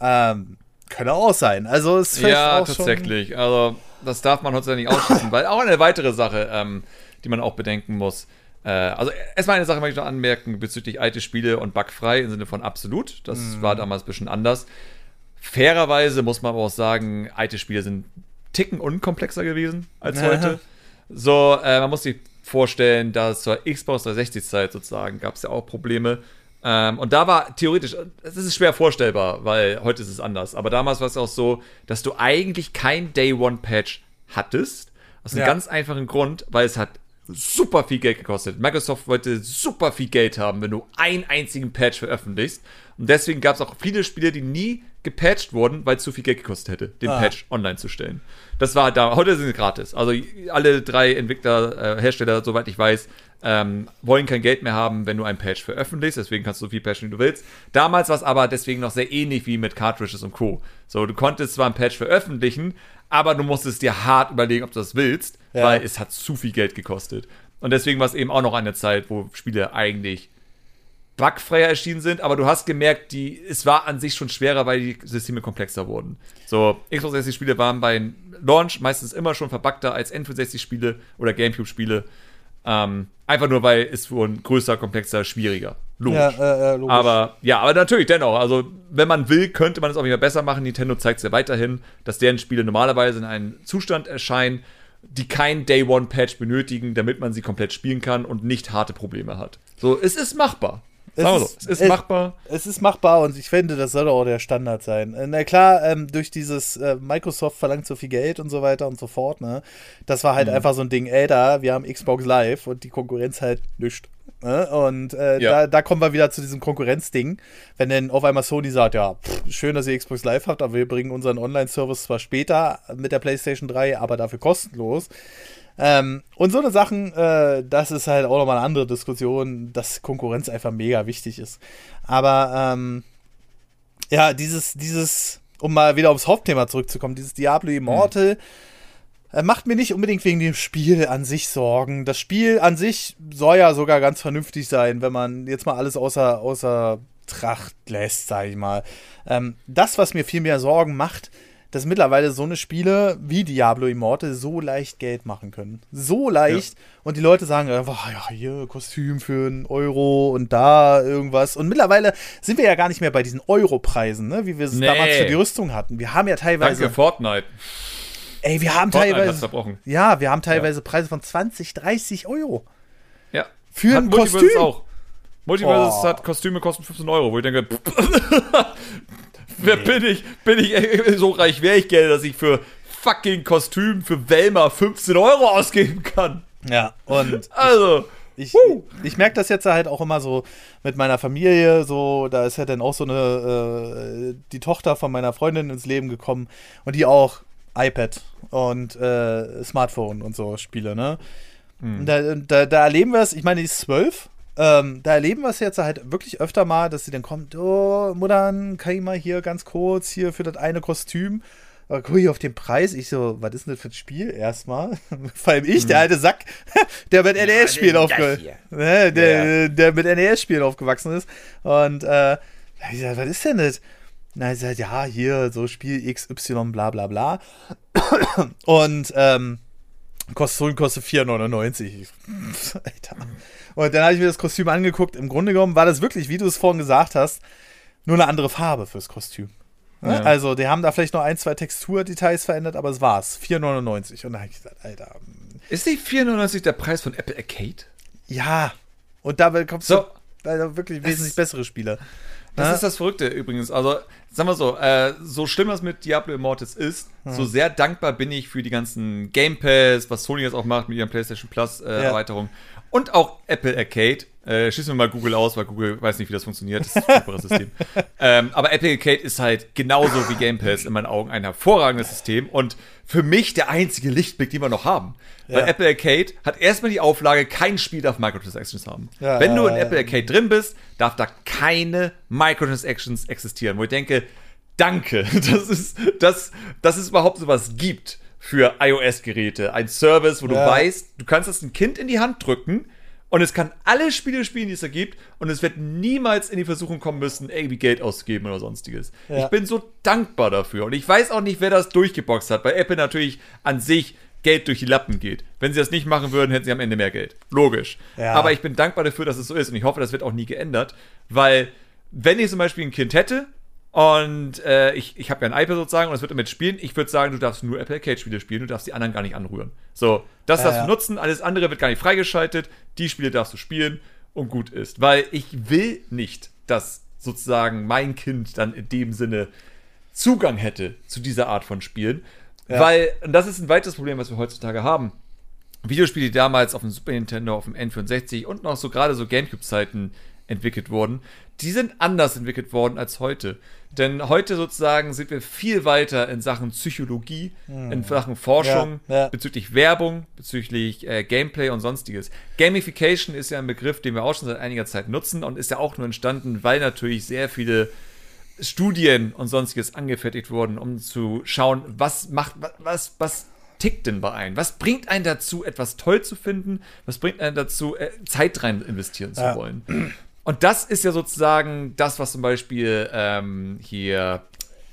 Ähm, könnte auch sein. Also es ist Ja, tatsächlich. Also, das darf man heutzutage nicht ausschließen, (laughs) weil auch eine weitere Sache, ähm, die man auch bedenken muss. Äh, also, erstmal eine Sache möchte ich noch anmerken bezüglich alte Spiele und bugfrei im Sinne von absolut. Das Mhm. war damals ein bisschen anders. Fairerweise muss man aber auch sagen, alte Spiele sind Ticken unkomplexer gewesen als heute. So, äh, man muss sich vorstellen, dass zur Xbox 360-Zeit sozusagen gab es ja auch Probleme. Ähm, und da war theoretisch, es ist schwer vorstellbar, weil heute ist es anders. Aber damals war es auch so, dass du eigentlich kein Day-One-Patch hattest. Aus einem Ja. ganz einfachen Grund, weil es hat super viel Geld gekostet. Microsoft wollte super viel Geld haben, wenn du einen einzigen Patch veröffentlichst. Und deswegen gab es auch viele Spiele, die nie gepatcht wurden, weil es zu viel Geld gekostet hätte, den Ah. Patch online zu stellen. Das war da. Heute sind sie gratis. Also alle drei Entwickler, äh, Hersteller, soweit ich weiß, ähm, wollen kein Geld mehr haben, wenn du einen Patch veröffentlichst. Deswegen kannst du so viel patchen, wie du willst. Damals war es aber deswegen noch sehr ähnlich wie mit Cartridges und Co. So, du konntest zwar einen Patch veröffentlichen, aber du musstest dir hart überlegen, ob du das willst, Ja. weil es hat zu viel Geld gekostet. Und deswegen war es eben auch noch eine Zeit, wo Spiele eigentlich bugfreier erschienen sind, aber du hast gemerkt, die, es war an sich schon schwerer, weil die Systeme komplexer wurden. So, Xbox 360-Spiele waren bei Launch meistens immer schon verbuggter als N64-Spiele oder GameCube-Spiele. Ähm, einfach nur, weil es wurden größer, komplexer, schwieriger. Logisch. Ja, äh, äh, logisch. Aber ja, aber natürlich dennoch. Also, wenn man will, könnte man es auch wieder besser machen. Nintendo zeigt es ja weiterhin, dass deren Spiele normalerweise in einem Zustand erscheinen, die kein Day One Patch benötigen, damit man sie komplett spielen kann und nicht harte Probleme hat. So, es ist machbar. Es Sagen wir so, es ist es- machbar. Es ist machbar und ich finde, das soll auch der Standard sein. Äh, Na klar, ähm, durch dieses äh, Microsoft verlangt so viel Geld und so weiter und so fort, ne? Das war halt Mhm. einfach so ein Ding, ey, da, wir haben Xbox Live und die Konkurrenz halt nischt. Ne? Und äh, Ja. da, da kommen wir wieder zu diesem Konkurrenzding. Wenn dann auf einmal Sony sagt, ja, pff, schön, dass ihr Xbox Live habt, aber wir bringen unseren Online-Service zwar später mit der PlayStation 3, aber dafür kostenlos. Ähm, und so eine Sachen, äh, das ist halt auch nochmal eine andere Diskussion, dass Konkurrenz einfach mega wichtig ist. Aber ähm, ja, dieses, dieses, um mal wieder aufs Hauptthema zurückzukommen, dieses Diablo Immortal äh, macht mir nicht unbedingt wegen dem Spiel an sich Sorgen. Das Spiel an sich soll ja sogar ganz vernünftig sein, wenn man jetzt mal alles außer, außer Tracht lässt, sag ich mal. Ähm, das, was mir viel mehr Sorgen macht, dass mittlerweile so eine Spiele wie Diablo Immortal so leicht Geld machen können. So leicht. Und die Leute sagen einfach, ja, hier Kostüm für einen Euro und da irgendwas. Und mittlerweile sind wir ja gar nicht mehr bei diesen Euro-Preisen, ne? wie wir es Nee. damals für die Rüstung hatten. Wir haben ja teilweise. Danke, Fortnite. Ey, wir haben Fortnite teilweise. Ja, wir haben teilweise Preise von 20, 30 Euro. Ja. Für ein Multiverse Kostüm. auch. Multiverse Oh. hat Kostüme kosten 15 Euro, wo ich denke, (laughs) wer bin ich? Bin ich äh, so reich, wäre ich Geld, dass ich für fucking Kostüm für Velma 15 Euro ausgeben kann? Ja, und Also, ich, ich merke das jetzt halt auch immer so mit meiner Familie. So, da ist ja dann auch so eine, äh, die Tochter von meiner Freundin ins Leben gekommen und die auch iPad und äh, Smartphone und so Spiele, ne? Und Da, da, da erleben wir es, ich meine, die ist zwölf. Ähm, da erleben wir es jetzt halt wirklich öfter mal, dass sie dann kommt, oh, Muttern, kann ich mal hier ganz kurz hier für das eine Kostüm. Aber guck ich auf den Preis, ich so, was ist denn das für ein Spiel erstmal? (laughs) Vor allem ich, der alte Sack, (laughs) der mit NES-Spielen aufge ne, der, der mit NES-Spielen aufgewachsen ist. Und äh, ich sag, was ist denn das? Na, ich sag, ja, hier, so Spiel XY, bla bla bla. (clears throat) Und ähm, Kostüm kostet 4,99. (laughs) Alter. Und dann habe ich mir das Kostüm angeguckt. Im Grunde genommen war das wirklich, wie du es vorhin gesagt hast, nur eine andere Farbe fürs Kostüm. Ne? Ja. Also, die haben da vielleicht noch ein, zwei Texturdetails verändert, aber es war's. 4,99. Und dann habe ich gesagt, Alter. Hm. Ist nicht 4,99 der Preis von Apple Arcade? Ja. Und dabei kommst so. du also wirklich wesentlich bessere Spiele. Das ja? ist das Verrückte übrigens. Also, sagen wir so, äh, so schlimm das mit Diablo Immortis ist, hm. so sehr dankbar bin ich für die ganzen Game Pass, was Sony jetzt auch macht mit ihren PlayStation Plus äh, ja. Erweiterung. Und auch Apple Arcade. Äh, schießen wir mal Google aus, weil Google weiß nicht, wie das funktioniert. Das ist ein superes System. (laughs) ähm, aber Apple Arcade ist halt genauso wie Game Pass in meinen Augen ein hervorragendes System und für mich der einzige Lichtblick, den wir noch haben. Ja. Weil Apple Arcade hat erstmal die Auflage, kein Spiel darf Microtransactions haben. Ja, Wenn du in Apple Arcade drin bist, darf da keine Microtransactions existieren. Wo ich denke, danke, (laughs) dass es, dass, dass es überhaupt sowas gibt für iOS-Geräte. Ein Service, wo du weißt, du kannst das ein Kind in die Hand drücken und es kann alle Spiele spielen, die es da gibt. Und es wird niemals in die Versuchung kommen müssen, irgendwie Geld auszugeben oder sonstiges. Ja. Ich bin so dankbar dafür. Und ich weiß auch nicht, wer das durchgeboxt hat, weil Apple natürlich an sich Geld durch die Lappen geht. Wenn sie das nicht machen würden, hätten sie am Ende mehr Geld. Logisch. Ja. Aber ich bin dankbar dafür, dass es so ist. Und ich hoffe, das wird auch nie geändert. Weil, wenn ich zum Beispiel ein Kind hätte und äh, ich, ich habe ja ein iPad sozusagen und es wird damit spielen. Ich würde sagen, du darfst nur Apple Arcade-Spiele spielen, du darfst die anderen gar nicht anrühren. So, das darfst ja. du nutzen, alles andere wird gar nicht freigeschaltet, die Spiele darfst du spielen und gut ist. Weil ich will nicht, dass sozusagen mein Kind dann in dem Sinne Zugang hätte zu dieser Art von Spielen. Ja. Weil, und das ist ein weiteres Problem, was wir heutzutage haben. Videospiele, die damals auf dem Super Nintendo, auf dem N64 und noch so gerade so Gamecube-Zeiten entwickelt wurden, die sind anders entwickelt worden als heute. Denn heute sozusagen sind wir viel weiter in Sachen Psychologie, hm. in Sachen Forschung, ja, ja. bezüglich Werbung, bezüglich äh, Gameplay und sonstiges. Gamification ist ja ein Begriff, den wir auch schon seit einiger Zeit nutzen und ist ja auch nur entstanden, weil natürlich sehr viele Studien und sonstiges angefertigt wurden, um zu schauen, was macht, was, was tickt denn bei einem? Was bringt einen dazu, etwas toll zu finden? Was bringt einen dazu, äh, Zeit rein investieren zu ja. wollen? Und das ist ja sozusagen das, was zum Beispiel ähm, hier,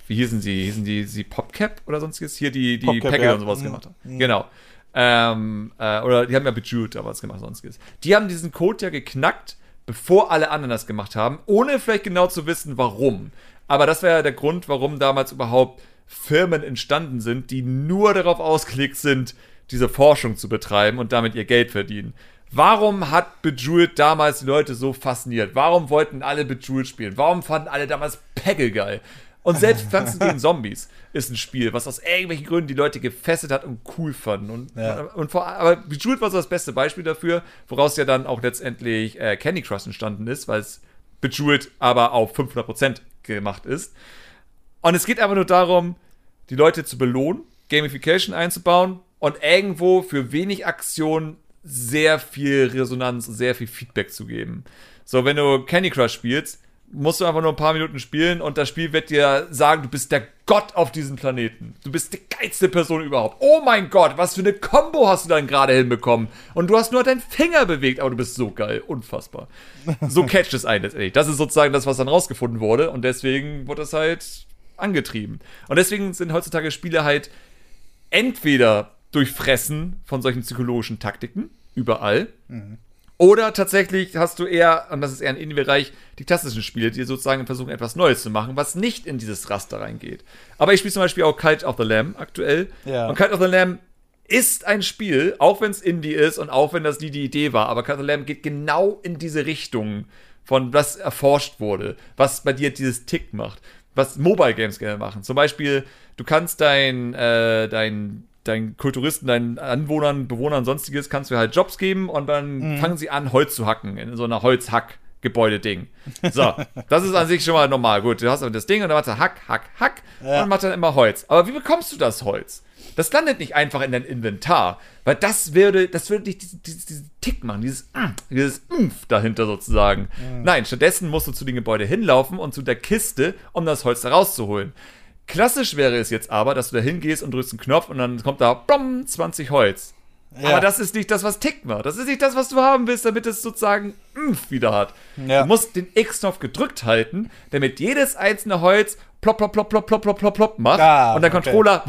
wie hießen sie? Hießen die, die PopCap oder sonstiges? Hier die, die Popcap, ja. und sowas mhm. gemacht haben. Mhm. Genau. Ähm, äh, oder die haben ja Bejeweled damals gemacht, sonstiges. Die haben diesen Code ja geknackt, bevor alle anderen das gemacht haben, ohne vielleicht genau zu wissen, warum. Aber das wäre ja der Grund, warum damals überhaupt Firmen entstanden sind, die nur darauf ausgelegt sind, diese Forschung zu betreiben und damit ihr Geld verdienen. Warum hat Bejeweled damals die Leute so fasziniert? Warum wollten alle Bejeweled spielen? Warum fanden alle damals Peggle geil? Und selbst (laughs) Pflanzen gegen Zombies ist ein Spiel, was aus irgendwelchen Gründen die Leute gefesselt hat und cool fanden. Und, ja. und vor, aber Bejeweled war so das beste Beispiel dafür, woraus ja dann auch letztendlich äh, Candy Crush entstanden ist, weil es Bejeweled aber auf 500% gemacht ist. Und es geht einfach nur darum, die Leute zu belohnen, Gamification einzubauen und irgendwo für wenig Aktion sehr viel Resonanz sehr viel Feedback zu geben. So, wenn du Candy Crush spielst, musst du einfach nur ein paar Minuten spielen und das Spiel wird dir sagen, du bist der Gott auf diesem Planeten. Du bist die geilste Person überhaupt. Oh mein Gott, was für eine Combo hast du dann gerade hinbekommen? Und du hast nur deinen Finger bewegt, aber du bist so geil. Unfassbar. So catcht es ein letztendlich. Das ist sozusagen das, was dann rausgefunden wurde und deswegen wurde es halt angetrieben. Und deswegen sind heutzutage Spiele halt entweder durchfressen von solchen psychologischen Taktiken, überall. Mhm. Oder tatsächlich hast du eher, und das ist eher ein Indie-Bereich, die klassischen Spiele, die sozusagen versuchen, etwas Neues zu machen, was nicht in dieses Raster reingeht. Aber ich spiele zum Beispiel auch Cult of the Lamb aktuell. Ja. Und Cult of the Lamb ist ein Spiel, auch wenn es Indie ist und auch wenn das nie die Idee war, aber Cult of the Lamb geht genau in diese Richtung von was erforscht wurde, was bei dir dieses Tick macht, was Mobile Games gerne machen. Zum Beispiel, du kannst dein, äh, dein deinen Kulturisten, deinen Anwohnern, Bewohnern, sonstiges, kannst du halt Jobs geben und dann mhm. fangen sie an, Holz zu hacken in so einer Holzhack. Gebäude-Ding. So, das ist an sich schon mal normal. Gut, du hast aber das Ding und dann macht er Hack, Hack, Hack ja. und macht dann immer Holz. Aber wie bekommst du das Holz? Das landet nicht einfach in dein Inventar, weil das würde, das würde dich diesen, diesen Tick machen, dieses, mm, dieses Umf dahinter sozusagen. Mhm. Nein, stattdessen musst du zu dem Gebäude hinlaufen und zu der Kiste, um das Holz da rauszuholen. Klassisch wäre es jetzt aber, dass du da hingehst und drückst einen Knopf und dann kommt da blom, 20 Holz. Ja. Aber das ist nicht das, was Tickma. Das ist nicht das, was du haben willst, damit es sozusagen Impf wieder hat. Ja. Du musst den X-Knopf gedrückt halten, damit jedes einzelne Holz plopp, plopp, plopp, plopp, plopp, plopp, plopp, plopp macht Ah, und der okay. Controller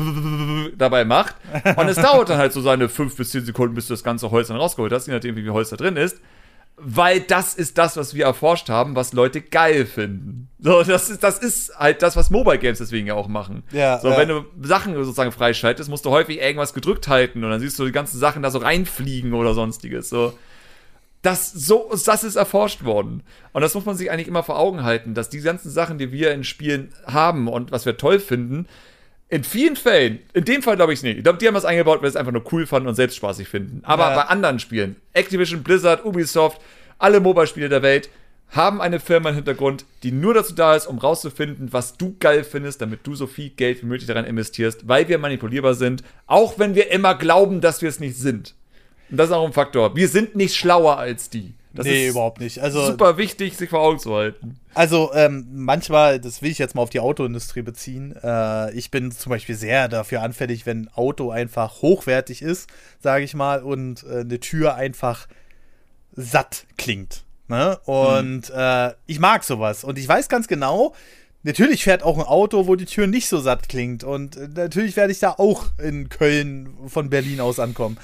dabei macht. Und es (laughs) dauert dann halt so seine 5 bis 10 Sekunden, bis du das ganze Holz dann rausgeholt hast, je nachdem, wie viel Holz da drin ist. Weil das ist das, was wir erforscht haben, was Leute geil finden. So, das ist, das ist halt das, was Mobile Games deswegen ja auch machen. Ja, so, ja. wenn du Sachen sozusagen freischaltest, musst du häufig irgendwas gedrückt halten und dann siehst du die ganzen Sachen da so reinfliegen oder sonstiges. So. Das, so, das ist erforscht worden. Und das muss man sich eigentlich immer vor Augen halten, dass die ganzen Sachen, die wir in Spielen haben und was wir toll finden, in vielen Fällen, in dem Fall glaube ich es nicht. Ich glaube, die haben das eingebaut, weil sie es einfach nur cool fanden und selbst spaßig finden. Aber Ja. bei anderen Spielen, Activision, Blizzard, Ubisoft, alle Mobile-Spiele der Welt, haben eine Firma im Hintergrund, die nur dazu da ist, um rauszufinden, was du geil findest, damit du so viel Geld wie möglich daran investierst, weil wir manipulierbar sind, auch wenn wir immer glauben, dass wir es nicht sind. Und das ist auch ein Faktor. Wir sind nicht schlauer als die. Das nee, ist überhaupt nicht. Also, super wichtig, sich vor Augen zu halten. Also ähm, manchmal, das will ich jetzt mal auf die Autoindustrie beziehen. Äh, ich bin zum Beispiel sehr dafür anfällig, wenn ein Auto einfach hochwertig ist, sage ich mal, und äh, eine Tür einfach satt klingt. Ne? Und äh, ich mag sowas. Und ich weiß ganz genau, natürlich fährt auch ein Auto, wo die Tür nicht so satt klingt. Und äh, natürlich werde ich da auch in Köln von Berlin aus ankommen.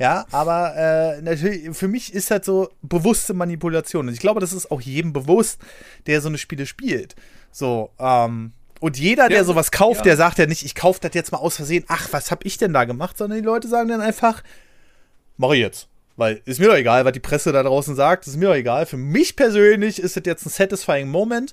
Ja, aber äh, natürlich, für mich ist das so bewusste Manipulation. Und ich glaube, das ist auch jedem bewusst, der so eine Spiele spielt. So, ähm, und jeder, der Ja, sowas kauft, ja. der sagt ja nicht, ich kaufe das jetzt mal aus Versehen, ach, was hab ich denn da gemacht, sondern die Leute sagen dann einfach, mach ich jetzt. Weil ist mir doch egal, was die Presse da draußen sagt, ist mir doch egal. Für mich persönlich ist das jetzt ein satisfying Moment.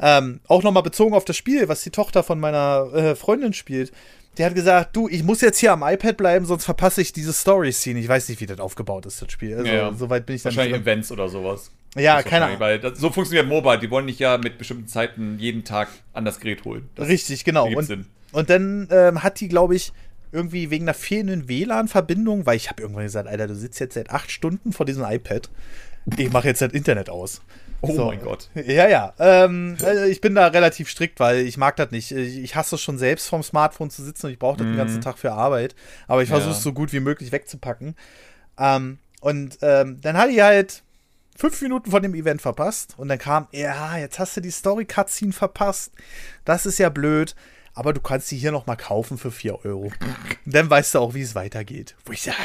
Ähm, auch nochmal bezogen auf das Spiel, was die Tochter von meiner äh, Freundin spielt. Die hat gesagt, du, ich muss jetzt hier am iPad bleiben, sonst verpasse ich diese Story-Scene. Ich weiß nicht, wie das aufgebaut ist, das Spiel. Also, Ja. soweit bin ich dann Wahrscheinlich. Events oder sowas. Ja, keine Ahnung. Weil das, so funktioniert Mobile. Die wollen nicht ja mit bestimmten Zeiten jeden Tag an das Gerät holen. Das Richtig, genau. Und, Sinn. und dann ähm, hat die, glaube ich, irgendwie wegen einer fehlenden WLAN-Verbindung, weil ich habe irgendwann gesagt, Alter, du sitzt jetzt seit acht Stunden vor diesem iPad. Ich mache jetzt das Internet aus. Oh So. mein Gott. Ja, ja. Ähm, also ich bin da relativ strikt, weil ich mag das nicht. Ich hasse es schon selbst vom Smartphone zu sitzen und ich brauche das den ganzen Tag für Arbeit. Aber ich versuche es Ja. so gut wie möglich wegzupacken. Ähm, und ähm, dann hatte ich halt fünf Minuten von dem Event verpasst und dann kam, ja, jetzt hast du die Story-Cutscene verpasst. Das ist ja blöd. Aber du kannst die hier noch mal kaufen für 4 Euro. Und (laughs) dann weißt du auch, wie es weitergeht. Wo ich sage,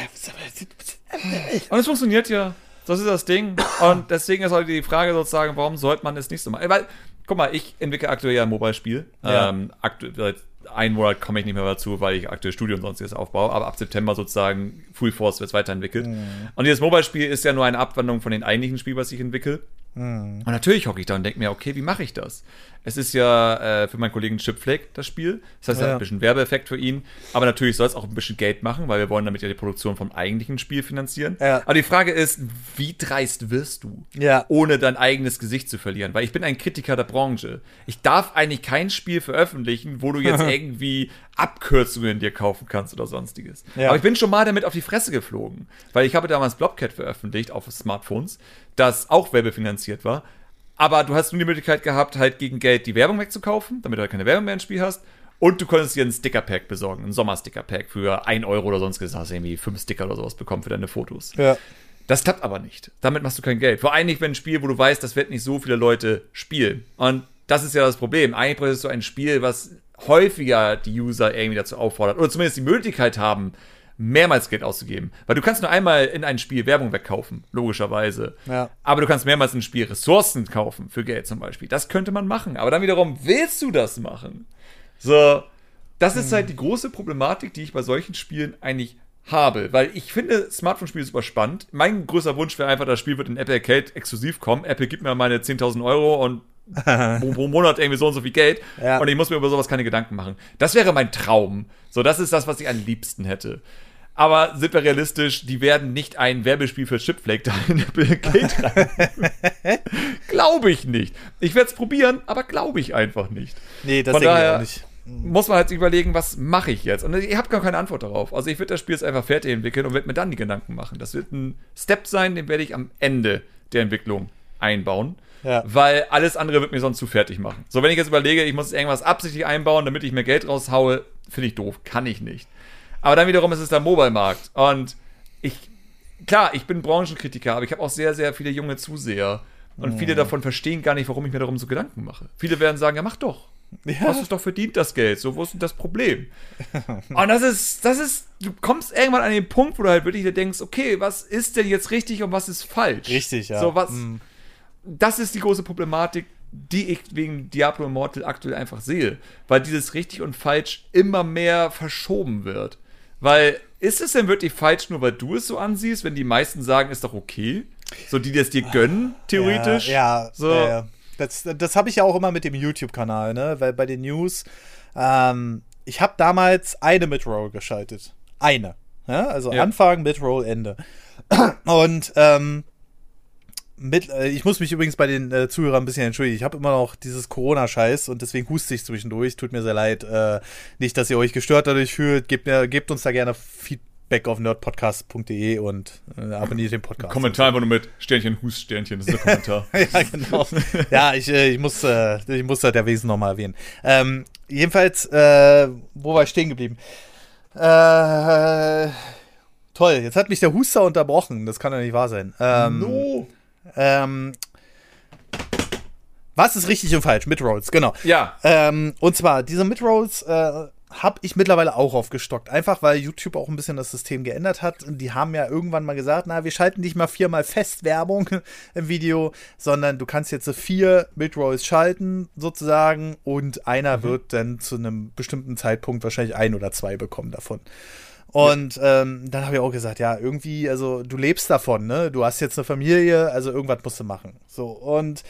Und es funktioniert ja. Das ist das Ding. Und deswegen ist heute die Frage sozusagen, warum sollte man es nicht so machen? Weil, guck mal, ich entwickle aktuell ja ein Mobile-Spiel. Ja. Ähm, aktuell, seit einem Monat komme ich nicht mehr dazu, weil ich aktuell Studio und sonstiges aufbaue. Aber ab September sozusagen Full Force wird es weiterentwickelt. Und dieses Mobile-Spiel ist ja nur eine Abwandlung von dem eigentlichen Spiel, was ich entwickle. Und natürlich hocke ich da und denke mir, okay, wie mache ich das? Es ist ja äh, für meinen Kollegen Chip Flake das Spiel. Das heißt, er Ja. hat ein bisschen Werbeeffekt für ihn. Aber natürlich soll es auch ein bisschen Geld machen, weil wir wollen damit ja die Produktion vom eigentlichen Spiel finanzieren. Ja. Aber die Frage ist, wie dreist wirst du, Ja. ohne dein eigenes Gesicht zu verlieren? Weil ich bin ein Kritiker der Branche. Ich darf eigentlich kein Spiel veröffentlichen, wo du jetzt (laughs) irgendwie Abkürzungen dir kaufen kannst oder sonstiges. Ja. Aber ich bin schon mal damit auf die Fresse geflogen, weil ich habe damals Blobcat veröffentlicht auf Smartphones, das auch werbefinanziert war. Aber du hast nur die Möglichkeit gehabt, halt gegen Geld die Werbung wegzukaufen, damit du halt keine Werbung mehr ins Spiel hast. Und du konntest dir ein Sticker-Pack besorgen, ein Sommer-Sticker-Pack für 1 Euro oder sonst. Hast du irgendwie fünf Sticker oder sowas bekommen für deine Fotos. ja. Das klappt aber nicht. Damit machst du kein Geld. Vor allem nicht, wenn ein Spiel, wo du weißt, das wird nicht so viele Leute spielen. Und das ist ja das Problem. Eigentlich bräuchtest du ein Spiel, was häufiger die User irgendwie dazu auffordert oder zumindest die Möglichkeit haben, mehrmals Geld auszugeben. Weil du kannst nur einmal in ein Spiel Werbung wegkaufen, logischerweise. Ja. Aber du kannst mehrmals in ein Spiel Ressourcen kaufen für Geld zum Beispiel. Das könnte man machen. Aber dann wiederum, willst du das machen? So, das ist halt die große Problematik, die ich bei solchen Spielen eigentlich habe, weil ich finde Smartphone-Spiele super spannend. Mein größter Wunsch wäre einfach, das Spiel wird in Apple Arcade exklusiv kommen. Apple gibt mir meine 10.000 Euro und (laughs) pro, pro Monat irgendwie so und so viel Geld Ja. und ich muss mir über sowas keine Gedanken machen. Das wäre mein Traum. So, das ist das, was ich am liebsten hätte. Aber sind wir realistisch, die werden nicht ein Werbespiel für Chipflake da in Apple rein. (laughs) glaube ich nicht. Ich werde es probieren, aber glaube ich einfach nicht Nee, das Von denke ich daher- auch nicht. muss man halt überlegen, was mache ich jetzt? Und ich habe gar keine Antwort darauf. Also ich würde das Spiel jetzt einfach fertig entwickeln und werde mir dann die Gedanken machen. Das wird ein Step sein, den werde ich am Ende der Entwicklung einbauen. Ja. Weil alles andere wird mir sonst zu fertig machen. So, wenn ich jetzt überlege, ich muss jetzt irgendwas absichtlich einbauen, damit ich mehr Geld raushaue, finde ich doof. Kann ich nicht. Aber dann wiederum ist es der Mobile-Markt. Und ich, klar, ich bin Branchenkritiker, aber ich habe auch sehr, sehr viele junge Zuseher. Und viele davon verstehen gar nicht, warum ich mir darum so Gedanken mache. Viele werden sagen, ja, mach doch. Ja. Hast es doch verdient, das Geld. So, wo ist denn das Problem? (laughs) und das ist, das ist, du kommst irgendwann an den Punkt, wo du halt wirklich denkst, okay, was ist denn jetzt richtig und was ist falsch? Richtig, ja. So, was, mm. Das ist die große Problematik, die ich wegen Diablo Immortal aktuell einfach sehe. Weil dieses richtig und falsch immer mehr verschoben wird. Weil, ist es denn wirklich falsch, nur weil du es so ansiehst, wenn die meisten sagen, ist doch okay? So, die das dir gönnen, theoretisch? Ja, ja so. Ja, das, das habe ich ja auch immer mit dem YouTube-Kanal, ne? Weil bei den News, ähm, ich habe damals eine Midroll geschaltet. Eine. Ja? Also ja. Anfang, Midroll, Ende. Und ähm, mit, äh, ich muss mich übrigens bei den äh, Zuhörern ein bisschen entschuldigen. Ich habe immer noch dieses Corona-Scheiß und deswegen huste ich zwischendurch. Tut mir sehr leid. Äh, nicht, dass ihr euch gestört dadurch fühlt. Gebt, mir, gebt uns da gerne Feedback auf nerdpodcast.de und äh, abonniert den Podcast. Kommentar einfach nur mit Sternchen, Hust, Sternchen. Das ist der Kommentar. (laughs) ja, genau. ja, ich, äh, ich, muss, äh, ich muss das der Wesen nochmal erwähnen. Ähm, jedenfalls, wo war ich stehen geblieben? toll, jetzt hat mich der Huster unterbrochen. Das kann ja nicht wahr sein. Ähm, no. Ähm, was ist richtig und falsch? Midrolls, genau. Ja. Ähm, und zwar, diese Midrolls äh, habe ich mittlerweile auch aufgestockt. Einfach weil YouTube auch ein bisschen das System geändert hat. Die haben ja irgendwann mal gesagt, na, wir schalten nicht mal viermal Festwerbung (laughs) im Video, sondern du kannst jetzt so vier Midrolls schalten, sozusagen, und einer mhm. wird dann zu einem bestimmten Zeitpunkt wahrscheinlich ein oder zwei bekommen davon. Und ja. ähm, dann habe ich auch gesagt, ja, irgendwie, also du lebst davon, ne? Du hast jetzt eine Familie, also irgendwas musst du machen. So, und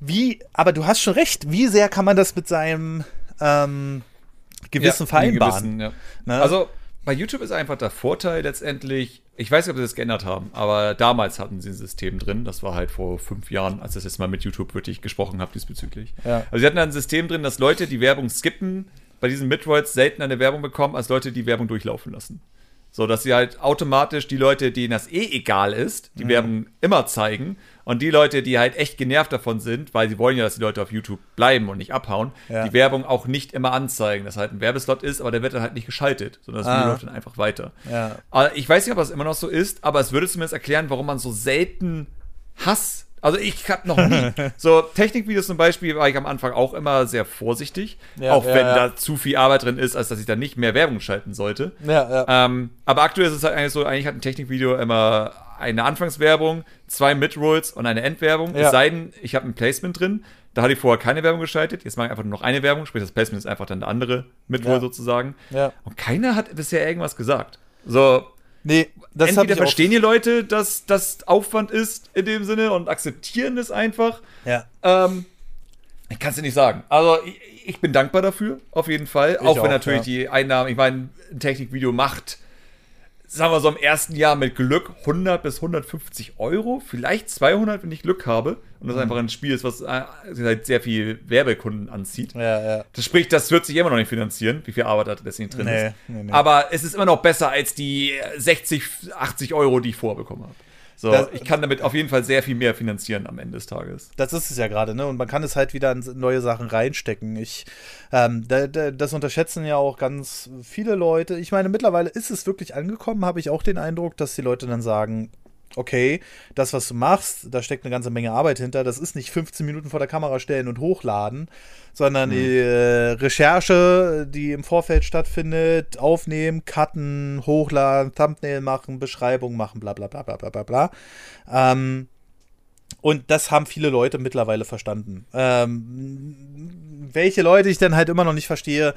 wie, aber du hast schon recht, wie sehr kann man das mit seinem ähm, Gewissen ja, vereinbaren? Gewissen, ja. ne? Also bei YouTube ist einfach der Vorteil letztendlich, ich weiß nicht, ob sie das geändert haben, aber damals hatten sie ein System drin, das war halt vor fünf Jahren, als ich das jetzt mal mit YouTube wirklich gesprochen habe diesbezüglich. Ja. Also sie hatten ein System drin, dass Leute die Werbung skippen, bei diesen Midroids selten eine Werbung bekommen, als Leute, die Werbung durchlaufen lassen. So, dass sie halt automatisch die Leute, denen das eh egal ist, die mhm. Werbung immer zeigen. Und die Leute, die halt echt genervt davon sind, weil sie wollen ja, dass die Leute auf YouTube bleiben und nicht abhauen, ja. die Werbung auch nicht immer anzeigen. Dass halt ein Werbeslot ist, aber der wird dann halt nicht geschaltet, sondern das ah. Video läuft dann einfach weiter. Ja. Ich weiß nicht, ob das immer noch so ist, aber es würde zumindest erklären, warum man so selten Hass also ich habe noch nie. (laughs) so Technikvideos zum Beispiel war ich am Anfang auch immer sehr vorsichtig, ja, auch ja, wenn ja. da zu viel Arbeit drin ist, als dass ich da nicht mehr Werbung schalten sollte. Ähm, aber aktuell ist es halt eigentlich so, eigentlich hat ein Technikvideo immer eine Anfangswerbung, zwei Midrolls und eine Endwerbung. Es sei denn, ich habe ein Placement drin. Da hatte ich vorher keine Werbung geschaltet. Jetzt mache ich einfach nur noch eine Werbung, sprich das Placement ist einfach dann eine andere Midroll sozusagen. Und keiner hat bisher irgendwas gesagt. So, Nee, das Entweder verstehen die Leute, dass das Aufwand ist in dem Sinne und akzeptieren es einfach. Ja. Ähm, ich kann es dir nicht sagen. Also ich, ich, bin dankbar dafür, auf jeden Fall. Ich auch wenn auch, natürlich ja. die Einnahmen, ich meine, ein Technikvideo macht sagen wir so im ersten Jahr mit Glück 100 bis 150 Euro, vielleicht 200, wenn ich Glück habe. Und das mhm. einfach ein Spiel ist, was äh, halt sehr viel Werbekunden anzieht. Ja, ja. Das spricht, das wird sich immer noch nicht finanzieren, wie viel Arbeit da deswegen drin nee, ist. Nee, nee. Aber es ist immer noch besser als die 60, 80 Euro, die ich vorbekommen habe. So, das, ich kann damit auf jeden Fall sehr viel mehr finanzieren am Ende des Tages. Das ist es ja gerade, ne? Und man kann es halt wieder in neue Sachen reinstecken. Ich, ähm, da, da, das unterschätzen ja auch ganz viele Leute. Ich meine, mittlerweile ist es wirklich angekommen, habe ich auch den Eindruck, dass die Leute dann sagen, okay, das, was du machst, da steckt eine ganze Menge Arbeit hinter. Das ist nicht 15 Minuten vor der Kamera stellen und hochladen, sondern mhm. die äh, Recherche, die im Vorfeld stattfindet, aufnehmen, cutten, hochladen, Thumbnail machen, Beschreibung machen, bla bla bla bla bla bla bla. Ähm, und das haben viele Leute mittlerweile verstanden. Ähm, welche Leute ich dann halt immer noch nicht verstehe,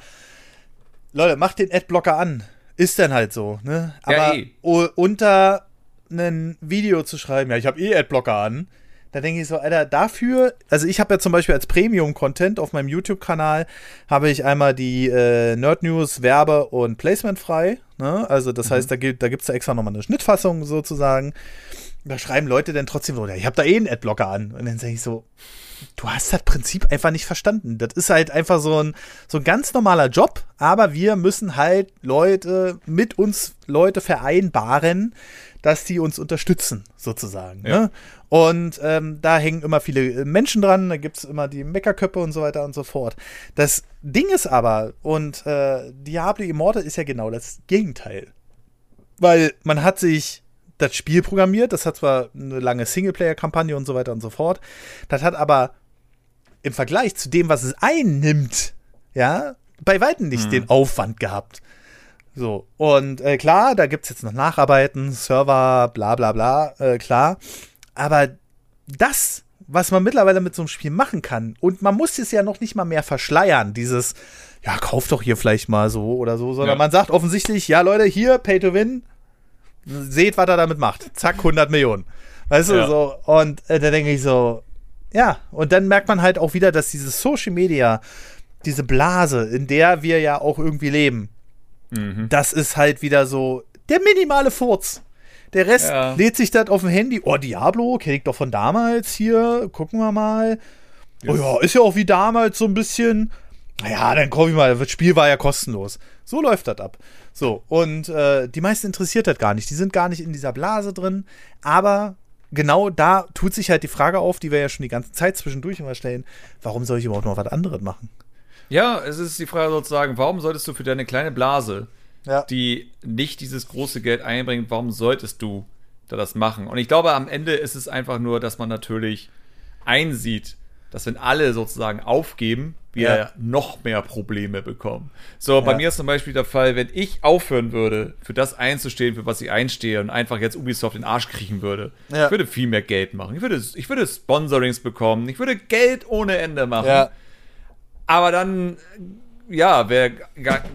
Leute, macht den Adblocker an. Ist dann halt so, ne? Aber ja, eh. unter ein Video zu schreiben, ja, ich habe eh Adblocker an, da denke ich so, Alter, dafür, also ich habe ja zum Beispiel als Premium-Content auf meinem YouTube-Kanal, habe ich einmal die äh, Nerd News Werbe- und Placement frei. Ne? Also das mhm. heißt, da gibt es da, gibt's da extra nochmal eine Schnittfassung sozusagen. Da schreiben Leute dann trotzdem so, ja, ich habe da eh einen Adblocker an. Und dann sage ich so, du hast das Prinzip einfach nicht verstanden. Das ist halt einfach so ein, so ein ganz normaler Job, aber wir müssen halt Leute mit uns Leute vereinbaren, dass die uns unterstützen, sozusagen. Ja. Ne? Und ähm, da hängen immer viele Menschen dran, da gibt es immer die Meckerköpfe und so weiter und so fort. Das Ding ist aber, und äh, Diablo Immortal ist ja genau das Gegenteil. Weil man hat sich das Spiel programmiert, das hat zwar eine lange Singleplayer-Kampagne und so weiter und so fort, das hat aber im Vergleich zu dem, was es einnimmt, ja, bei weitem nicht mhm. den Aufwand gehabt. So, und äh, klar, da gibt es jetzt noch Nacharbeiten, Server, bla bla bla, äh, klar. Aber das, was man mittlerweile mit so einem Spiel machen kann, und man muss es ja noch nicht mal mehr verschleiern, dieses, ja, kauf doch hier vielleicht mal so oder so, sondern ja. man sagt offensichtlich, ja, Leute, hier, Pay to Win, seht, was er damit macht. Zack, 100 Millionen. Weißt ja. du, so, und äh, da denke ich so, ja, und dann merkt man halt auch wieder, dass dieses Social Media, diese Blase, in der wir ja auch irgendwie leben, Mhm. Das ist halt wieder so der minimale Furz. Der Rest ja. lädt sich das auf dem Handy. Oh, Diablo, kenne ich doch von damals hier. Gucken wir mal. Yes. Oh ja, ist ja auch wie damals so ein bisschen. Naja, dann kaufe ich mal. Das Spiel war ja kostenlos. So läuft das ab. So, und äh, die meisten interessiert das gar nicht. Die sind gar nicht in dieser Blase drin. Aber genau da tut sich halt die Frage auf, die wir ja schon die ganze Zeit zwischendurch immer stellen. Warum soll ich überhaupt noch was anderes machen? Ja, es ist die Frage sozusagen, warum solltest du für deine kleine Blase, ja. die nicht dieses große Geld einbringt, warum solltest du da das machen? Und ich glaube, am Ende ist es einfach nur, dass man natürlich einsieht, dass wenn alle sozusagen aufgeben, wir ja. noch mehr Probleme bekommen. So, ja. bei mir ist zum Beispiel der Fall, wenn ich aufhören würde, für das einzustehen, für was ich einstehe und einfach jetzt Ubisoft in den Arsch kriechen würde, ja. ich würde viel mehr Geld machen. Ich würde, ich würde Sponsorings bekommen. Ich würde Geld ohne Ende machen. Aber dann, ja, wäre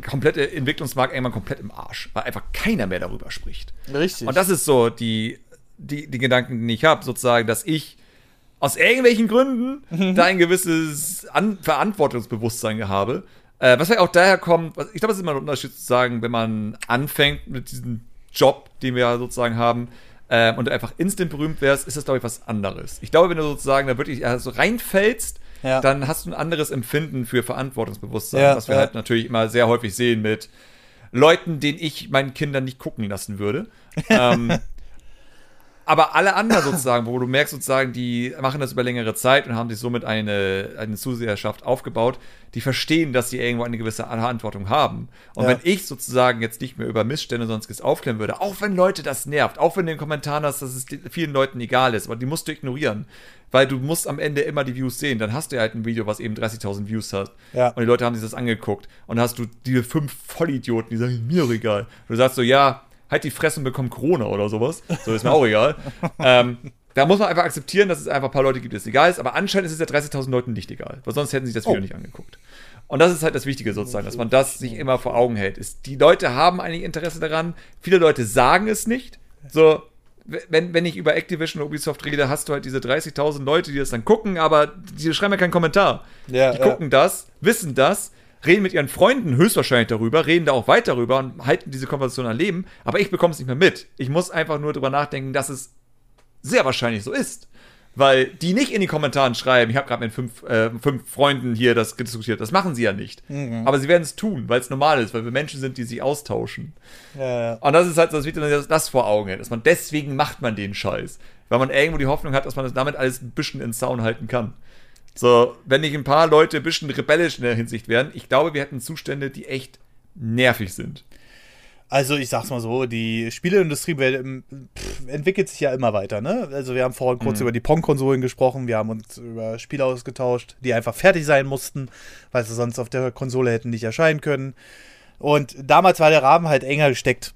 komplette Entwicklungsmarkt irgendwann komplett im Arsch, weil einfach keiner mehr darüber spricht. Richtig. Und das ist so die, die, die Gedanken, die ich habe, sozusagen, dass ich aus irgendwelchen Gründen mhm. da ein gewisses An Verantwortungsbewusstsein habe. Äh, was ja auch daher kommt, ich glaube, es ist immer ein Unterschied zu sagen, wenn man anfängt mit diesem Job, den wir sozusagen haben, äh, und einfach instant berühmt wärst, ist das, glaube ich, was anderes. Ich glaube, wenn du sozusagen da wirklich also reinfällst, ja. dann hast du ein anderes Empfinden für Verantwortungsbewusstsein, ja, was wir ja. halt natürlich immer sehr häufig sehen mit Leuten, denen ich meinen Kindern nicht gucken lassen würde. (laughs) ähm, aber alle anderen sozusagen, wo du merkst sozusagen, die machen das über längere Zeit und haben sich somit eine, eine Zuseherschaft aufgebaut, die verstehen, dass sie irgendwo eine gewisse Verantwortung haben. Und ja. wenn ich sozusagen jetzt nicht mehr über Missstände sonstiges aufklären würde, auch wenn Leute das nervt, auch wenn in den Kommentaren hast, dass es vielen Leuten egal ist, aber die musst du ignorieren. Weil du musst am Ende immer die Views sehen. Dann hast du halt ein Video, was eben 30.000 Views hat. Ja. Und die Leute haben sich das angeguckt. Und dann hast du diese fünf Vollidioten, die sagen, mir egal. Und du sagst so, ja, halt die Fresse und bekomm Corona oder sowas. So ist mir auch egal. ähm, da muss man einfach akzeptieren, dass es einfach ein paar Leute gibt, denen es egal ist. Aber anscheinend ist es ja 30.000 Leuten nicht egal. Weil sonst hätten sie das Video oh. nicht angeguckt. Und das ist halt das Wichtige sozusagen, dass man das sich immer vor Augen hält. Ist, die Leute haben eigentlich Interesse daran. Viele Leute sagen es nicht. So, wenn, wenn ich über Activision oder Ubisoft rede, hast du halt diese 30.000 Leute, die das dann gucken, aber die schreiben ja keinen Kommentar. Ja, die ja. gucken das, wissen das, reden mit ihren Freunden höchstwahrscheinlich darüber, reden da auch weiter darüber und halten diese Konversation am Leben, aber ich bekomme es nicht mehr mit. Ich muss einfach nur darüber nachdenken, dass es sehr wahrscheinlich so ist. Weil die nicht in die Kommentaren schreiben, ich habe gerade mit fünf, äh, fünf Freunden hier das diskutiert. Das machen sie ja nicht. Mhm. Aber sie werden es tun, weil es normal ist, weil wir Menschen sind, die sich austauschen. Ja, ja. Und das ist halt das Wichtige, dass das vor Augen hält. Dass man deswegen macht man den Scheiß. Weil man irgendwo die Hoffnung hat, dass man das damit alles ein bisschen in Zaun halten kann. So, wenn nicht ein paar Leute ein bisschen rebellisch in der Hinsicht wären, ich glaube, wir hätten Zustände, die echt nervig sind. Also ich sag's mal so, die Spieleindustrie entwickelt sich ja immer weiter, ne? Also wir haben vorhin kurz mhm. über die Pong-Konsolen gesprochen, wir haben uns über Spiele ausgetauscht, die einfach fertig sein mussten, weil sie sonst auf der Konsole hätten nicht erscheinen können. Und damals war der Rahmen halt enger gesteckt.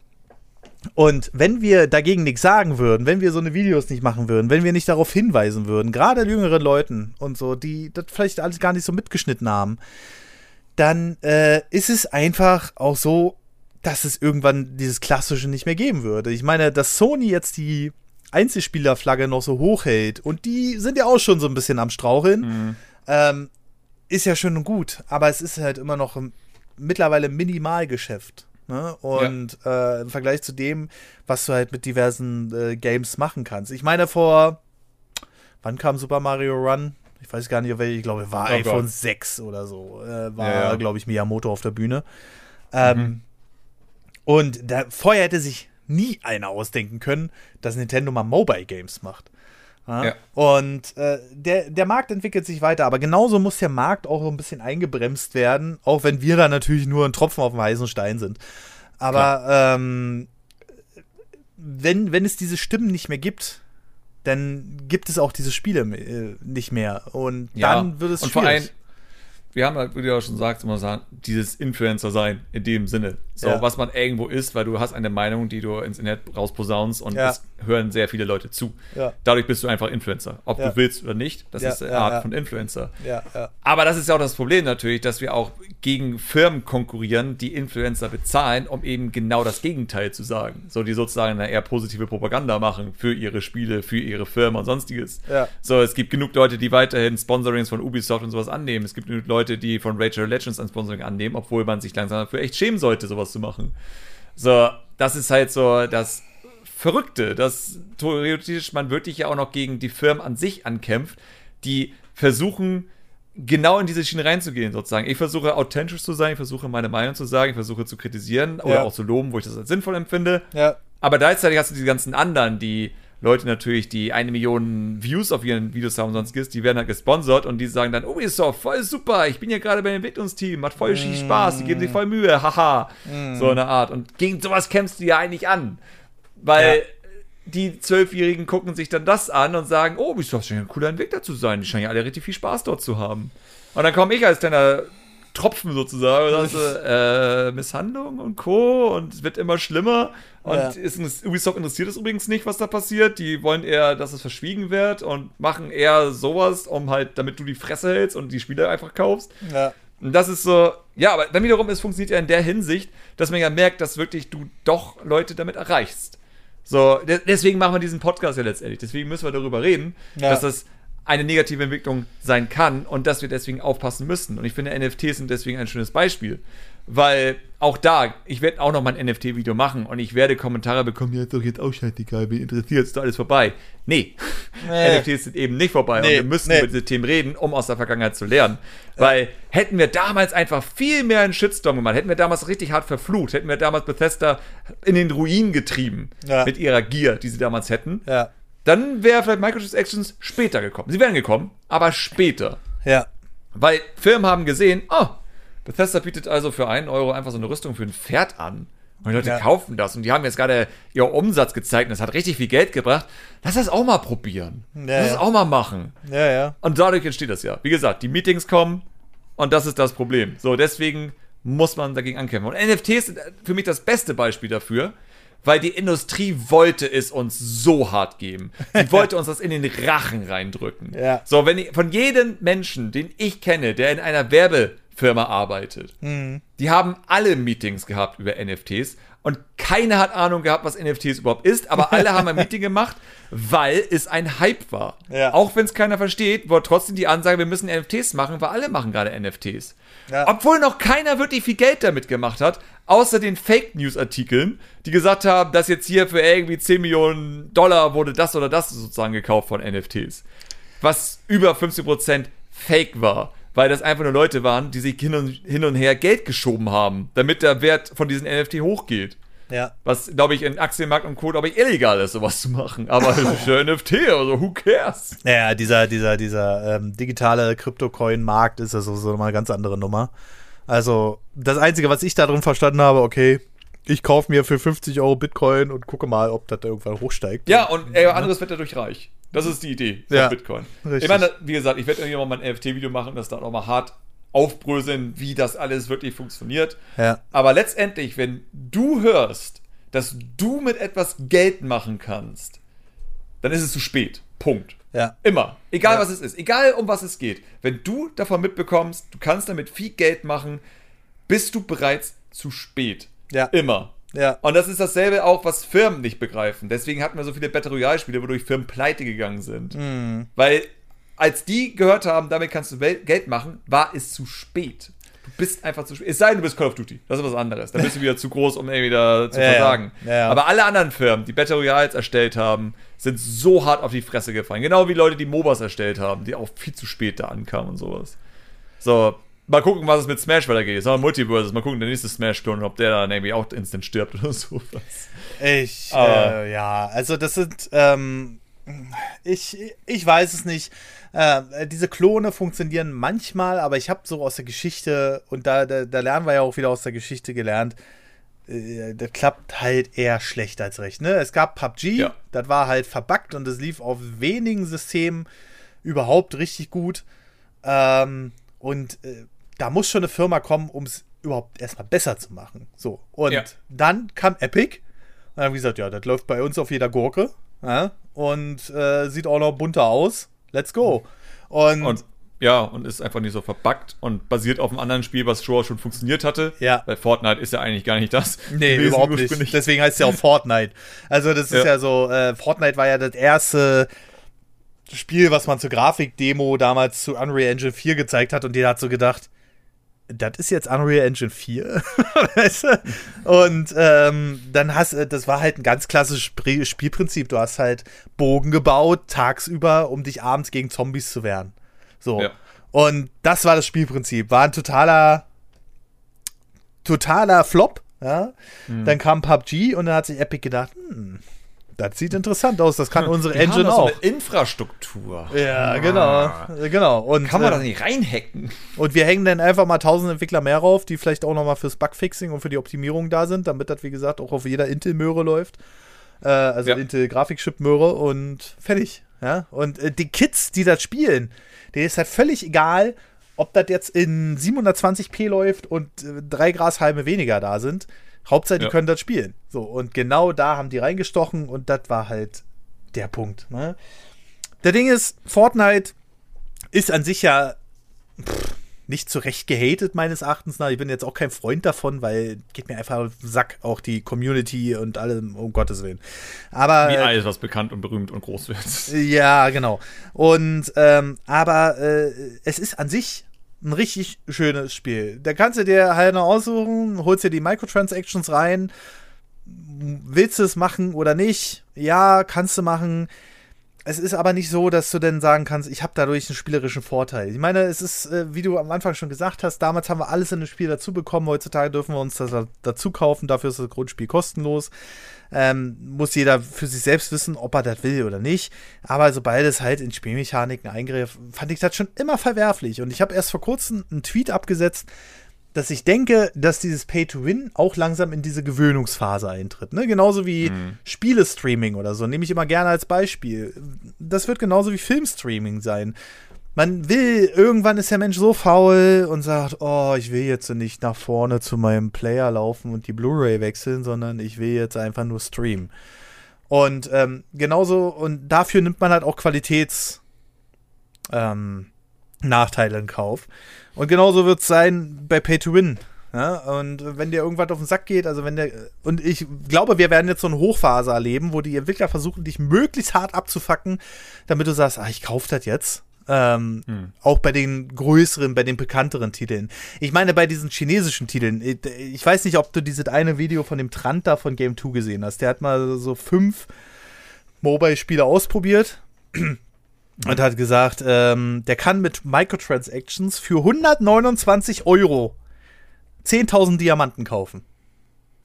Und wenn wir dagegen nichts sagen würden, wenn wir so eine Videos nicht machen würden, wenn wir nicht darauf hinweisen würden, gerade jüngeren Leuten und so, die das vielleicht alles gar nicht so mitgeschnitten haben, dann äh, ist es einfach auch so, dass es irgendwann dieses Klassische nicht mehr geben würde. Ich meine, dass Sony jetzt die Einzelspielerflagge noch so hochhält und die sind ja auch schon so ein bisschen am Straucheln, mhm. ähm, ist ja schön und gut, aber es ist halt immer noch ein, mittlerweile Minimalgeschäft. Ne? Und ja. äh, im Vergleich zu dem, was du halt mit diversen äh, Games machen kannst. Ich meine, vor wann kam Super Mario Run? Ich weiß gar nicht, welche, ich glaube, war oh iPhone Gott. 6 oder so. Äh, war, ja, ja. glaube ich, Miyamoto auf der Bühne. Ähm, mhm. Und da, vorher hätte sich nie einer ausdenken können, dass Nintendo mal Mobile Games macht. Ja? Und äh, der, der Markt entwickelt sich weiter, aber genauso muss der Markt auch so ein bisschen eingebremst werden, auch wenn wir da natürlich nur ein Tropfen auf dem heißen Stein sind. Aber ähm, wenn, wenn es diese Stimmen nicht mehr gibt, dann gibt es auch diese Spiele äh, nicht mehr. Und Ja, dann wird es und vor allem. Wir haben halt, wie du auch schon sagst, immer sagen, dieses Influencer sein in dem Sinne. So, Ja. was man irgendwo ist, weil du hast eine Meinung, die du ins Internet rausposaunst und Ja. es hören sehr viele Leute zu. Ja. Dadurch bist du einfach Influencer. Ob du willst oder nicht, das ist eine Art von Influencer. Aber das ist ja auch das Problem natürlich, dass wir auch gegen Firmen konkurrieren, die Influencer bezahlen, um eben genau das Gegenteil zu sagen. So, die sozusagen eine eher positive Propaganda machen für ihre Spiele, für ihre Firmen und sonstiges. So, es gibt genug Leute, die weiterhin Sponsorings von Ubisoft und sowas annehmen. Es gibt genug Leute, die von Rachel Legends ein Sponsoring annehmen, obwohl man sich langsam dafür echt schämen sollte, sowas zu machen. So, das ist halt so das Verrückte, dass theoretisch man wirklich ja auch noch gegen die Firmen an sich ankämpft, die versuchen, genau in diese Schiene reinzugehen, sozusagen. Ich versuche authentisch zu sein, ich versuche meine Meinung zu sagen, ich versuche zu kritisieren oder Ja. auch zu loben, wo ich das als sinnvoll empfinde. Ja, Aber gleichzeitig hast du die ganzen anderen, die Leute natürlich, die eine Million Views auf ihren Videos haben und sonstiges, die werden halt gesponsert und die sagen dann, Ubisoft, voll super, ich bin hier gerade beim Entwicklungsteam, macht voll viel Spaß, die geben sich voll Mühe, haha. So eine Art. Und gegen sowas kämpfst du ja eigentlich an. Weil Ja. die Zwölfjährigen gucken sich dann das an und sagen, oh, Ubisoft scheint ja ein cooler Entwickler zu sein, die scheinen ja alle richtig viel Spaß dort zu haben. Und dann komme ich als kleiner Tropfen sozusagen und sage, (laughs) äh, Misshandlung und Co. und es wird immer schlimmer. Und Ja. ist, Ubisoft interessiert es übrigens nicht, was da passiert. Die wollen eher, dass es verschwiegen wird und machen eher sowas, um halt, damit du die Fresse hältst und die Spiele einfach kaufst. ja. Und das ist so, ja, aber dann wiederum, es funktioniert ja in der Hinsicht, dass man ja merkt, dass wirklich du doch Leute damit erreichst. So, de deswegen machen wir diesen Podcast ja letztendlich. Deswegen müssen wir darüber reden, Ja. dass das eine negative Entwicklung sein kann und dass wir deswegen aufpassen müssen. Und ich finde, NFTs sind deswegen ein schönes Beispiel. Weil auch da, ich werde auch noch mal ein NFT-Video machen und ich werde Kommentare bekommen, ja, ist doch jetzt auch scheißegal, wen interessiert, ist doch alles vorbei. Nee, Nee. NFTs sind eben nicht vorbei und Nee, wir müssen nee. über diese Themen reden, um aus der Vergangenheit zu lernen. Weil hätten wir damals einfach viel mehr einen Shitstorm gemacht, hätten wir damals richtig hart verflucht, hätten wir damals Bethesda in den Ruin getrieben Ja. mit ihrer Gier, die sie damals hätten, Ja, dann wäre vielleicht Microtransactions später gekommen. Sie wären gekommen, aber später. ja, Weil Firmen haben gesehen, oh, Bethesda bietet also für einen Euro einfach so eine Rüstung für ein Pferd an. Und die Leute Ja. kaufen das und die haben jetzt gerade ihren Umsatz gezeigt und das hat richtig viel Geld gebracht. Lass das auch mal probieren. Ja, Lass das ja. auch mal machen. ja, ja. Und dadurch entsteht das ja. Wie gesagt, die Meetings kommen und das ist das Problem. So, deswegen muss man dagegen ankämpfen. Und NFTs sind für mich das beste Beispiel dafür, weil die Industrie wollte es uns so hart geben. Sie (laughs) wollte uns das in den Rachen reindrücken. Ja. So, wenn ich, von jedem Menschen, den ich kenne, der in einer Werbefirma arbeitet, die haben alle Meetings gehabt über NFTs und keiner hat Ahnung gehabt, was NFTs überhaupt ist, aber alle haben ein Meeting gemacht, weil es ein Hype war. Ja. Auch wenn es keiner versteht, war trotzdem die Ansage, wir müssen NFTs machen, weil alle machen gerade NFTs. Ja. Obwohl noch keiner wirklich viel Geld damit gemacht hat, außer den Fake News Artikeln, die gesagt haben, dass jetzt hier für irgendwie 10 Millionen Dollar wurde das oder das sozusagen gekauft von NFTs. Was über 50% Fake war. Weil das einfach nur Leute waren, die sich hin und, hin und her Geld geschoben haben, damit der Wert von diesen NFT hochgeht. Ja, Was, glaube ich, in Aktienmarkt und Co., glaube ich, illegal ist, sowas zu machen. Aber ja (laughs) NFT, also who cares? Naja, dieser, dieser, dieser ähm, digitale Kryptocoin-Markt ist ja so, so mal eine ganz andere Nummer. Also, das Einzige, was ich darin verstanden habe, okay, ich kaufe mir für 50 Euro Bitcoin und gucke mal, ob das irgendwann hochsteigt. Ja, und ey, anderes wird dadurch reich. Das ist die Idee von Ja, Bitcoin. richtig. Ich meine, wie gesagt, ich werde irgendwann mal ein NFT-Video machen und das da auch mal hart aufbröseln, wie das alles wirklich funktioniert. Ja. Aber letztendlich, wenn du hörst, dass du mit etwas Geld machen kannst, dann ist es zu spät. Punkt. Ja. Immer. Egal Ja. was es ist. Egal um was es geht. Wenn du davon mitbekommst, du kannst damit viel Geld machen, bist du bereits zu spät. Ja. Immer. Ja. Und das ist dasselbe auch, was Firmen nicht begreifen. Deswegen hatten wir so viele Battle Royale-Spiele, wodurch Firmen pleite gegangen sind. Mhm. Weil als die gehört haben, damit kannst du Geld machen, war es zu spät. Du bist einfach zu spät. Es sei denn, du bist Call of Duty. Das ist was anderes. Da bist du wieder zu groß, um irgendwie da zu (laughs) Ja, versagen. Ja, ja. Aber alle anderen Firmen, die Battle Royales erstellt haben, sind so hart auf die Fresse gefallen. Genau wie Leute, die MOBAs erstellt haben, die auch viel zu spät da ankamen und sowas. So, mal gucken, was es mit Smash weitergeht. Jetzt haben wir Multiverses. Mal gucken, der nächste Smash-Klon, ob der dann irgendwie auch instant stirbt oder sowas. Ich, äh, ja, also das sind, ähm, ich, ich weiß es nicht. Äh, diese Klone funktionieren manchmal, aber ich habe so aus der Geschichte, und da, da, da lernen wir ja auch wieder aus der Geschichte gelernt, äh, das klappt halt eher schlecht als recht. Ne? Es gab PUBG, Ja. das war halt verbuggt und es lief auf wenigen Systemen überhaupt richtig gut. Ähm, und äh, da muss schon eine Firma kommen, um es überhaupt erstmal besser zu machen. So. Und Ja. dann kam Epic. Und dann haben wir gesagt, ja, das läuft bei uns auf jeder Gurke. Ja? Und äh, sieht auch noch bunter aus. Let's go. Und, Und ja, und ist einfach nicht so verbuggt und basiert auf einem anderen Spiel, was schon schon funktioniert hatte. Ja. Bei Fortnite ist ja eigentlich gar nicht das. (laughs) Nee, gewesen überhaupt nicht. Deswegen heißt es ja auch Fortnite. Also das ist ja, Ja. so, äh, Fortnite war ja das erste Spiel, was man zur Grafikdemo damals zu Unreal Engine 4 gezeigt hat und jeder hat so gedacht, das ist jetzt Unreal Engine 4. (laughs) weißt du? Und ähm, dann hast du, das war halt ein ganz klassisches Spielprinzip. Du hast halt Bogen gebaut, tagsüber, um dich abends gegen Zombies zu wehren. So. Ja. Und das war das Spielprinzip. War ein totaler, totaler Flop. Ja? Mhm. Dann kam PUBG und dann hat sich Epic gedacht, hm, das sieht interessant aus, das kann unsere Wir haben Engine doch so auch. eine Infrastruktur. Ja, genau. Genau. Und, Kann man äh, da nicht reinhacken? und wir hängen dann einfach mal tausend Entwickler mehr rauf, die vielleicht auch nochmal fürs Bugfixing und für die Optimierung da sind, damit das, wie gesagt, auch auf jeder Intel-Möhre läuft. Äh, also Ja. Intel-Grafikchip-Möhre und fertig. Ja? Und äh, die Kids, die das spielen, denen ist halt völlig egal, ob das jetzt in 720p läuft und äh, drei Grashalme weniger da sind. Hauptsache, die Ja. können das spielen. So, und genau da haben die reingestochen und das war halt der Punkt. Ne? Der Ding ist, Fortnite ist an sich ja pff, nicht zu Recht gehatet, meines Erachtens nach. Ich bin jetzt auch kein Freund davon, weil geht mir einfach auf den Sack, auch die Community und allem, um Gottes Willen. Aber. Wie alles, was bekannt und berühmt und groß wird. ja, genau. Und ähm, aber äh, es ist an sich ein richtig schönes Spiel. Da kannst du dir halt noch aussuchen, holst dir die Microtransactions rein. Willst du es machen oder nicht? Ja, kannst du machen. Es ist aber nicht so, dass du dann sagen kannst, ich habe dadurch einen spielerischen Vorteil. Ich meine, es ist, äh, wie du am Anfang schon gesagt hast, damals haben wir alles in dem Spiel dazu bekommen. Heutzutage dürfen wir uns das dazu kaufen. Dafür ist das Grundspiel kostenlos. Ähm, muss jeder für sich selbst wissen, ob er das will oder nicht. Aber sobald es halt in Spielmechaniken eingreift, fand ich das schon immer verwerflich. Und ich habe erst vor kurzem einen Tweet abgesetzt, dass ich denke, dass dieses Pay-to-Win auch langsam in diese Gewöhnungsphase eintritt. Ne? Genauso wie Spielestreaming oder so, nehme ich immer gerne als Beispiel. Das wird genauso wie Filmstreaming sein. Man will, irgendwann ist der Mensch so faul und sagt, oh, ich will jetzt nicht nach vorne zu meinem Player laufen und die Blu-ray wechseln, sondern ich will jetzt einfach nur streamen. Und ähm, genauso, und dafür nimmt man halt auch Qualitäts ähm, Nachteile in Kauf. Und genauso wird es sein bei Pay to Win. Ja, und wenn dir irgendwas auf den Sack geht, also wenn der, und ich glaube, wir werden jetzt so eine Hochphase erleben, wo die Entwickler versuchen, dich möglichst hart abzufacken, damit du sagst, ah, ich kauf das jetzt. Ähm, Auch bei den größeren, bei den bekannteren Titeln. Ich meine, bei diesen chinesischen Titeln, ich, ich weiß nicht, ob du dieses eine Video von dem Trant da von Game 2 gesehen hast. Der hat mal so fünf Mobile-Spiele ausprobiert und hat gesagt, ähm, der kann mit Microtransactions für 129 Euro 10.000 Diamanten kaufen.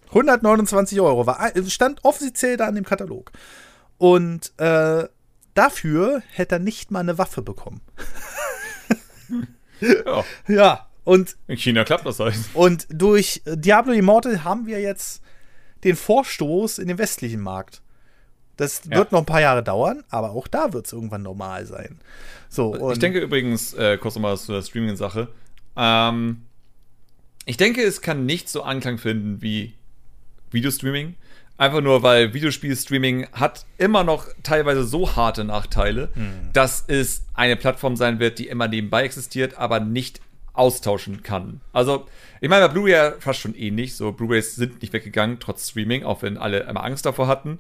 129 Euro war, stand offiziell da in dem Katalog. Und äh, dafür hätte er nicht mal eine Waffe bekommen. (laughs) Ja, Ja, und, in China klappt das halt. und durch Diablo Immortal haben wir jetzt den Vorstoß in den westlichen Markt. Das Ja. wird noch ein paar Jahre dauern, aber auch da wird es irgendwann normal sein. So, und Ich denke übrigens, äh, kurz nochmal zu der Streaming-Sache. Ähm, ich denke, es kann nicht so Anklang finden wie Videostreaming. Einfach nur, weil Videospiel-Streaming hat immer noch teilweise so harte Nachteile, dass es eine Plattform sein wird, die immer nebenbei existiert, aber nicht austauschen kann. Also, ich meine, bei Blu-ray ja fast schon ähnlich. So, Blu-rays sind nicht weggegangen, trotz Streaming, auch wenn alle immer Angst davor hatten.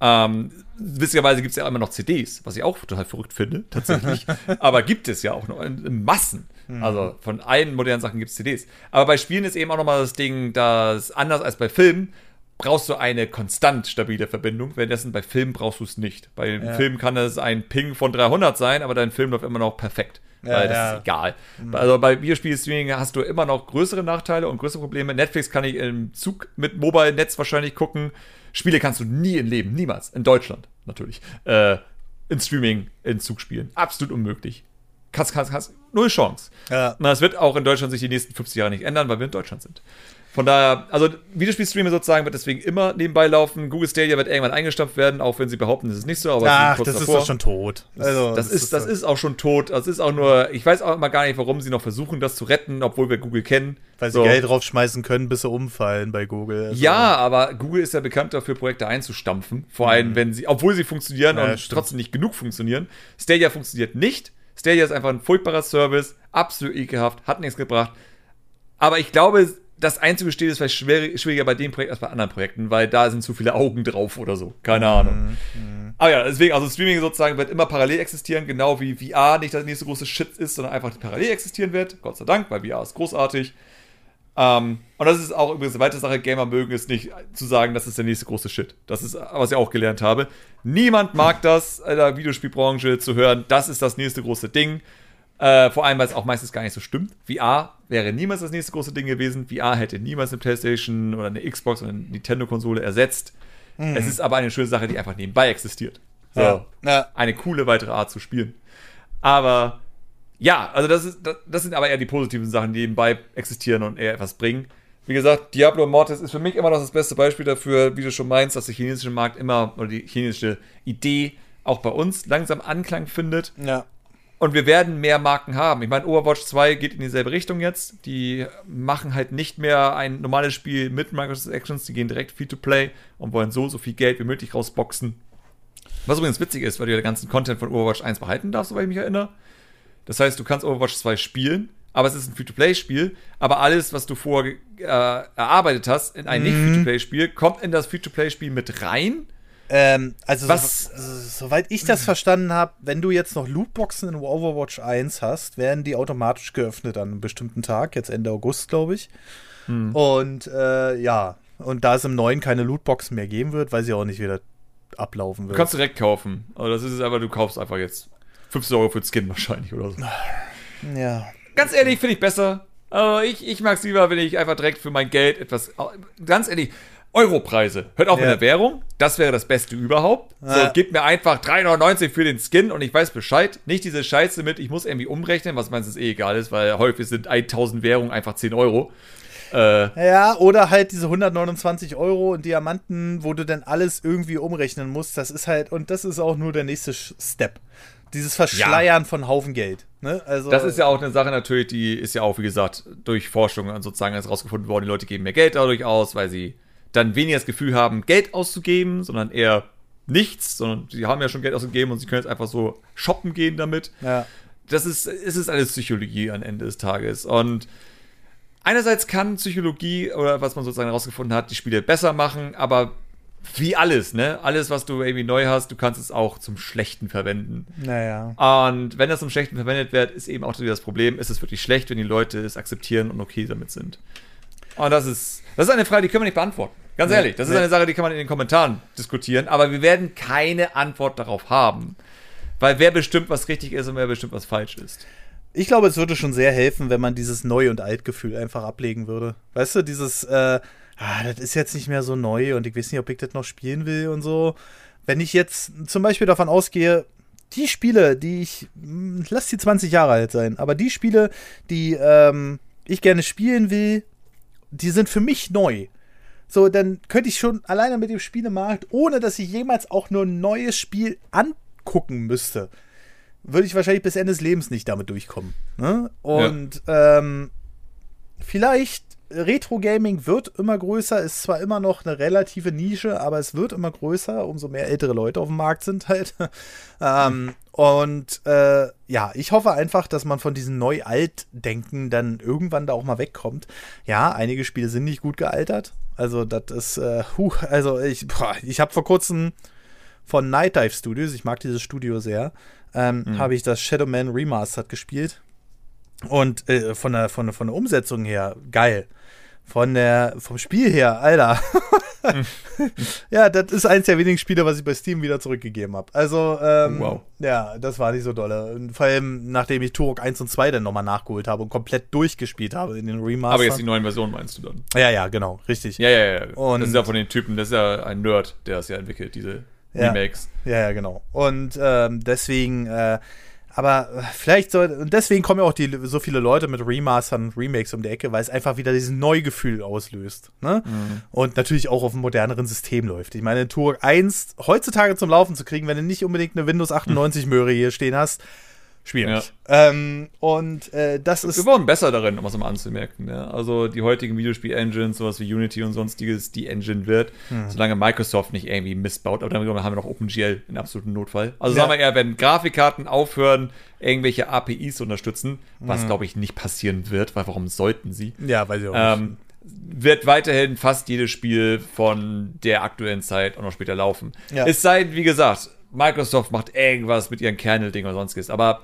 Ähm, witzigerweise gibt es ja immer noch CDs, was ich auch total verrückt finde, tatsächlich. (laughs) Aber gibt es ja auch noch in, in Massen. Also von allen modernen Sachen gibt es CDs. Aber bei Spielen ist eben auch nochmal das Ding, dass anders als bei Filmen brauchst du eine konstant stabile Verbindung. Währenddessen bei Filmen brauchst du es nicht. Bei Ja. Filmen kann es ein Ping von 300 sein, aber dein Film läuft immer noch perfekt. Ja, weil das ja. ist egal. Also bei Videospiel-Streaming hast du immer noch größere Nachteile und größere Probleme. Netflix kann ich im Zug mit Mobile-Netz wahrscheinlich gucken. Spiele kannst du nie im Leben, niemals, in Deutschland natürlich, äh, in Streaming in Zug spielen. Absolut unmöglich. Kannst, kannst, kannst, null Chance. Ja. Und das wird auch in Deutschland sich die nächsten 50 Jahre nicht ändern, weil wir in Deutschland sind. Von daher, also Videospielstreamer sozusagen wird deswegen immer nebenbei laufen. Google Stadia wird irgendwann eingestampft werden, auch wenn sie behaupten, das ist nicht so. Aber Ach, das kurz ist davor. doch schon tot. Also, das, ist, das ist auch schon tot. Das ist auch nur, ich weiß auch immer gar nicht, warum sie noch versuchen, das zu retten, obwohl wir Google kennen. Weil sie So. Geld draufschmeißen können, bis sie umfallen bei Google. Also, Ja, aber Google ist ja bekannt dafür, Projekte einzustampfen. Vor allem, wenn sie, obwohl sie funktionieren Mhm. Ja, und stimmt. trotzdem nicht genug funktionieren. Stadia funktioniert nicht. Stadia ist einfach ein furchtbarer Service, absolut ekelhaft, hat nichts gebracht. Aber ich glaube, das einzugestehen ist vielleicht schwer, schwieriger bei dem Projekt als bei anderen Projekten, weil da sind zu viele Augen drauf oder so. Keine Ahnung. Mhm, Aber ja, deswegen, also Streaming sozusagen wird immer parallel existieren, genau wie VR nicht das nächste große Shit ist, sondern einfach parallel existieren wird. Gott sei Dank, weil VR ist großartig. Ähm, und das ist auch übrigens eine weitere Sache, Gamer mögen es nicht zu sagen, das ist der nächste große Shit. Das ist, was ich auch gelernt habe. Niemand mag das in der Videospielbranche zu hören, das ist das nächste große Ding. Äh, vor allem, weil es auch meistens gar nicht so stimmt. VR wäre niemals das nächste große Ding gewesen. VR hätte niemals eine Playstation oder eine Xbox oder eine Nintendo-Konsole ersetzt. Es ist aber eine schöne Sache, die einfach nebenbei existiert. So Ja. Ja. eine coole weitere Art zu spielen. Aber ja, also das, ist, das, das sind aber eher die positiven Sachen, die nebenbei existieren und eher etwas bringen. Wie gesagt, Diablo Immortals ist für mich immer noch das beste Beispiel dafür, wie du schon meinst, dass der chinesische Markt immer, oder die chinesische Idee auch bei uns langsam Anklang findet. Ja. Und wir werden mehr Marken haben. Ich meine, Overwatch 2 geht in dieselbe Richtung jetzt. Die machen halt nicht mehr ein normales Spiel mit Microtransactions, die gehen direkt Free-to-Play und wollen so, so viel Geld wie möglich rausboxen. Was übrigens witzig ist, weil du ja den ganzen Content von Overwatch 1 behalten darfst, soweit ich mich erinnere. Das heißt, du kannst Overwatch 2 spielen, aber es ist ein Free-to-Play-Spiel. Aber alles, was du vorher äh, erarbeitet hast in ein nicht-Free-to-Play-Spiel, kommt in das Free-to-Play-Spiel mit rein. Ähm, also, Was- So, soweit ich das verstanden habe, wenn du jetzt noch Lootboxen in Overwatch 1 hast, werden die automatisch geöffnet an einem bestimmten Tag, jetzt Ende August, glaube ich. Hm. Und äh, ja, und da es im neuen keine Lootboxen mehr geben wird, weiß ich auch nicht, wie das ablaufen Du wird. kannst direkt kaufen. Also das ist es einfach, du kaufst einfach jetzt 15 Euro für den Skin wahrscheinlich oder so. ja. Ganz ehrlich, finde ich besser. Also ich, ich mag es lieber, wenn ich einfach direkt für mein Geld etwas. Ganz ehrlich, Europreise. Hört auf Ja. mit der Währung. Das wäre das Beste überhaupt. Ja. So, gib mir einfach 3,99 für den Skin und ich weiß Bescheid. Nicht diese Scheiße mit, ich muss irgendwie umrechnen, was meistens eh egal ist, weil häufig sind 1000 Währungen einfach 10 Euro. Äh, Ja, oder halt diese 129 Euro und Diamanten, wo du dann alles irgendwie umrechnen musst. Das ist halt, und das ist auch nur der nächste Step. Dieses Verschleiern von Haufen Geld. Ne? Also, Das ist ja auch eine Sache natürlich, die ist ja auch, wie gesagt, durch Forschung sozusagen jetzt rausgefunden worden. Die Leute geben mehr Geld dadurch aus, weil sie dann weniger das Gefühl haben, Geld auszugeben, sondern eher nichts, sondern sie haben ja schon Geld ausgegeben und sie können jetzt einfach so shoppen gehen damit. Ja. Das ist, es ist alles Psychologie am Ende des Tages. Und einerseits kann Psychologie oder was man sozusagen herausgefunden hat, die Spiele besser machen, aber wie alles, ne? Alles, was du irgendwie neu hast, du kannst es auch zum Schlechten verwenden. Naja. Und wenn das zum Schlechten verwendet wird, ist eben auch wieder das Problem, ist es wirklich schlecht, wenn die Leute es akzeptieren und okay damit sind. Und das ist, das ist eine Frage, die können wir nicht beantworten. Ganz Nee, ehrlich, das ist nee. eine Sache, die kann man in den Kommentaren diskutieren, aber wir werden keine Antwort darauf haben. Weil wer bestimmt, was richtig ist und wer bestimmt, was falsch ist. Ich glaube, es würde schon sehr helfen, wenn man dieses Neu- und Alt-Gefühl einfach ablegen würde. Weißt du, dieses, äh, ah, das ist jetzt nicht mehr so neu und ich weiß nicht, ob ich das noch spielen will und so. Wenn ich jetzt zum Beispiel davon ausgehe, die Spiele, die ich, hm, lass die 20 Jahre alt sein, aber die Spiele, die ähm, ich gerne spielen will, die sind für mich neu. So, dann könnte ich schon alleine mit dem Spielemarkt, ohne dass ich jemals auch nur ein neues Spiel angucken müsste, würde ich wahrscheinlich bis Ende des Lebens nicht damit durchkommen. Ne? Und ähm, vielleicht Retro-Gaming wird immer größer, ist zwar immer noch eine relative Nische, aber es wird immer größer, umso mehr ältere Leute auf dem Markt sind halt. (laughs) ähm, und äh, ja, ich hoffe einfach, dass man von diesem Neu-Alt-Denken dann irgendwann da auch mal wegkommt. Ja, einige Spiele sind nicht gut gealtert. Also, das ist, äh, huh, also ich, boah, ich habe vor kurzem von Night Dive Studios, ich mag dieses Studio sehr, ähm, habe ich das Shadow Man Remastered gespielt. Und äh, von, der, von, von der Umsetzung her, geil. Von der, vom Spiel her, Alter. (laughs) ja, das ist eins der wenigen Spiele, was ich bei Steam wieder zurückgegeben habe. Also, ähm, Wow. ja, das war nicht so dolle. Und vor allem, nachdem ich Turok 1 und 2 dann nochmal nachgeholt habe und komplett durchgespielt habe in den Remaster. Aber jetzt die neuen Versionen meinst du dann? ja, ja, genau, richtig. Ja, ja, ja. Und- das ist ja von den Typen, das ist ja ein Nerd, der das ja entwickelt, diese Ja. Remakes. Ja, ja, genau. Und ähm, deswegen, äh, Aber äh, vielleicht soll, und deswegen kommen ja auch die, so viele Leute mit Remastern und Remakes um die Ecke, weil es einfach wieder diesen Neugefühl auslöst. Ne? Mhm. Und natürlich auch auf einem moderneren System läuft. Ich meine, Tour 1 heutzutage zum Laufen zu kriegen, wenn du nicht unbedingt eine Windows 98 Möhre hier stehen hast, schwierig. Ja. Ähm, und äh, das ist. Wir wurden besser darin, um es mal anzumerken. Ja? Also die heutigen Videospiel-Engines, sowas wie Unity und sonstiges, die Engine wird, hm. solange Microsoft nicht irgendwie missbaut. Aber dann haben wir noch OpenGL in absoluten Notfall. Also ja. sagen wir eher, wenn Grafikkarten aufhören, irgendwelche APIs unterstützen, was hm. glaube ich nicht passieren wird, weil warum sollten sie? Ja, weil sie auch ähm, wird weiterhin fast jedes Spiel von der aktuellen Zeit auch noch später laufen. Ja. Es sei denn, wie gesagt, Microsoft macht irgendwas mit ihren Kernel-Ding oder sonstiges. Aber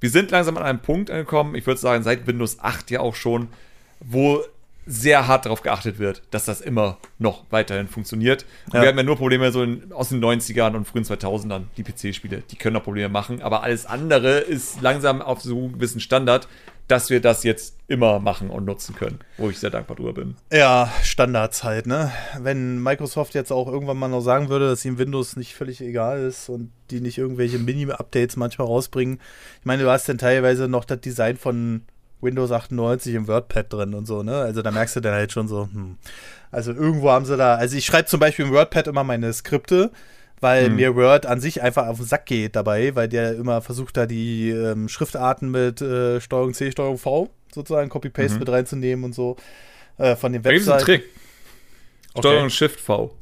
wir sind langsam an einem Punkt angekommen, ich würde sagen, seit Windows 8 ja auch schon, wo sehr hart darauf geachtet wird, dass das immer noch weiterhin funktioniert. Ja. Wir haben ja nur Probleme so in, aus den 90ern und frühen 2000ern, die PC-Spiele, die können auch Probleme machen, aber alles andere ist langsam auf so einem gewissen Standard, dass wir das jetzt immer machen und nutzen können, wo ich sehr dankbar drüber bin. Ja, Standardzeit, ne? Wenn Microsoft jetzt auch irgendwann mal noch sagen würde, dass ihm Windows nicht völlig egal ist und die nicht irgendwelche Mini-Updates manchmal rausbringen. Ich meine, du hast dann teilweise noch das Design von Windows 98 im WordPad drin und so, ne? Also da merkst du dann halt schon so, hm. Also irgendwo haben sie da, also ich schreibe zum Beispiel im WordPad immer meine Skripte weil hm. mir Word an sich einfach auf den Sack geht dabei, weil der immer versucht, da die ähm, Schriftarten mit äh, Steuerung C, Steuerung V sozusagen Copy-Paste mhm. mit reinzunehmen und so äh, von den Webseiten. Da Trick. Okay. Steuerung Shift V.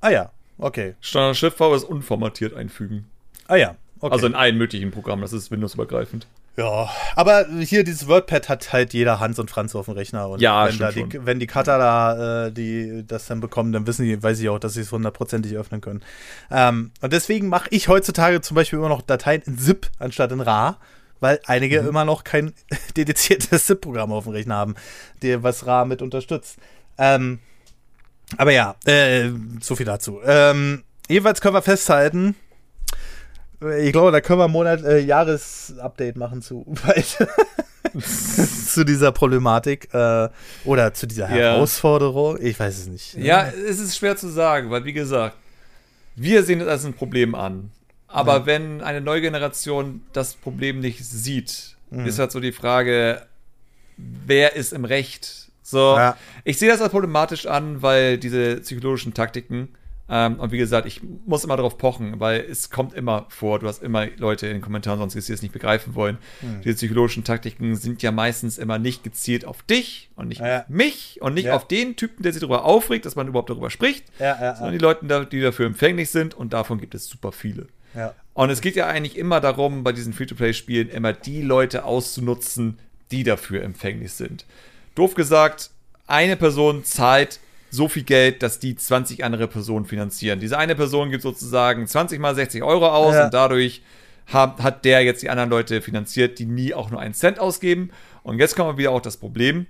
Ah ja, okay. Steuerung Shift V ist unformatiert einfügen. Ah ja, okay. Also in allen möglichen Programmen, das ist Windows-übergreifend. Ja, aber hier dieses WordPad hat halt jeder Hans und Franz auf dem Rechner. Und ja, wenn, da die, wenn die Cutter da äh, die, das dann bekommen, dann wissen die, weiß ich auch, dass sie es hundertprozentig öffnen können. Ähm, und deswegen mache ich heutzutage zum Beispiel immer noch Dateien in ZIP anstatt in RA, weil einige mhm. immer noch kein (laughs) dediziertes ZIP-Programm auf dem Rechner haben, der was RA mit unterstützt. Ähm, aber ja, äh, so viel dazu. Ähm, jedenfalls können wir festhalten, ich glaube, da können wir Monat, äh, Jahresupdate machen zu, (laughs) (laughs) zu dieser Problematik äh, oder zu dieser Herausforderung. Ich weiß es nicht. Ja, es ist schwer zu sagen, weil wie gesagt, wir sehen es als ein Problem an. Aber ja. wenn eine neue Generation das Problem nicht sieht, mhm. ist halt so die Frage, wer ist im Recht? So, ja. ich sehe das als problematisch an, weil diese psychologischen Taktiken ähm, und wie gesagt, ich muss immer darauf pochen, weil es kommt immer vor, du hast immer Leute in den Kommentaren, sonst die es nicht begreifen wollen. Mhm. Diese psychologischen Taktiken sind ja meistens immer nicht gezielt auf dich und nicht ja. auf mich und nicht ja. auf den Typen, der sich darüber aufregt, dass man überhaupt darüber spricht, ja, sondern die Leute, die dafür empfänglich sind und davon gibt es super viele. Und es geht ja eigentlich immer darum, bei diesen Free-to-Play-Spielen immer die Leute auszunutzen, die dafür empfänglich sind. Doof gesagt, eine Person zahlt so viel Geld, dass die 20 andere Personen finanzieren. Diese eine Person gibt sozusagen 20 mal 60 Euro aus ja. und dadurch hat, hat der jetzt die anderen Leute finanziert, die nie auch nur einen Cent ausgeben. Und jetzt kommen wir wieder auch das Problem,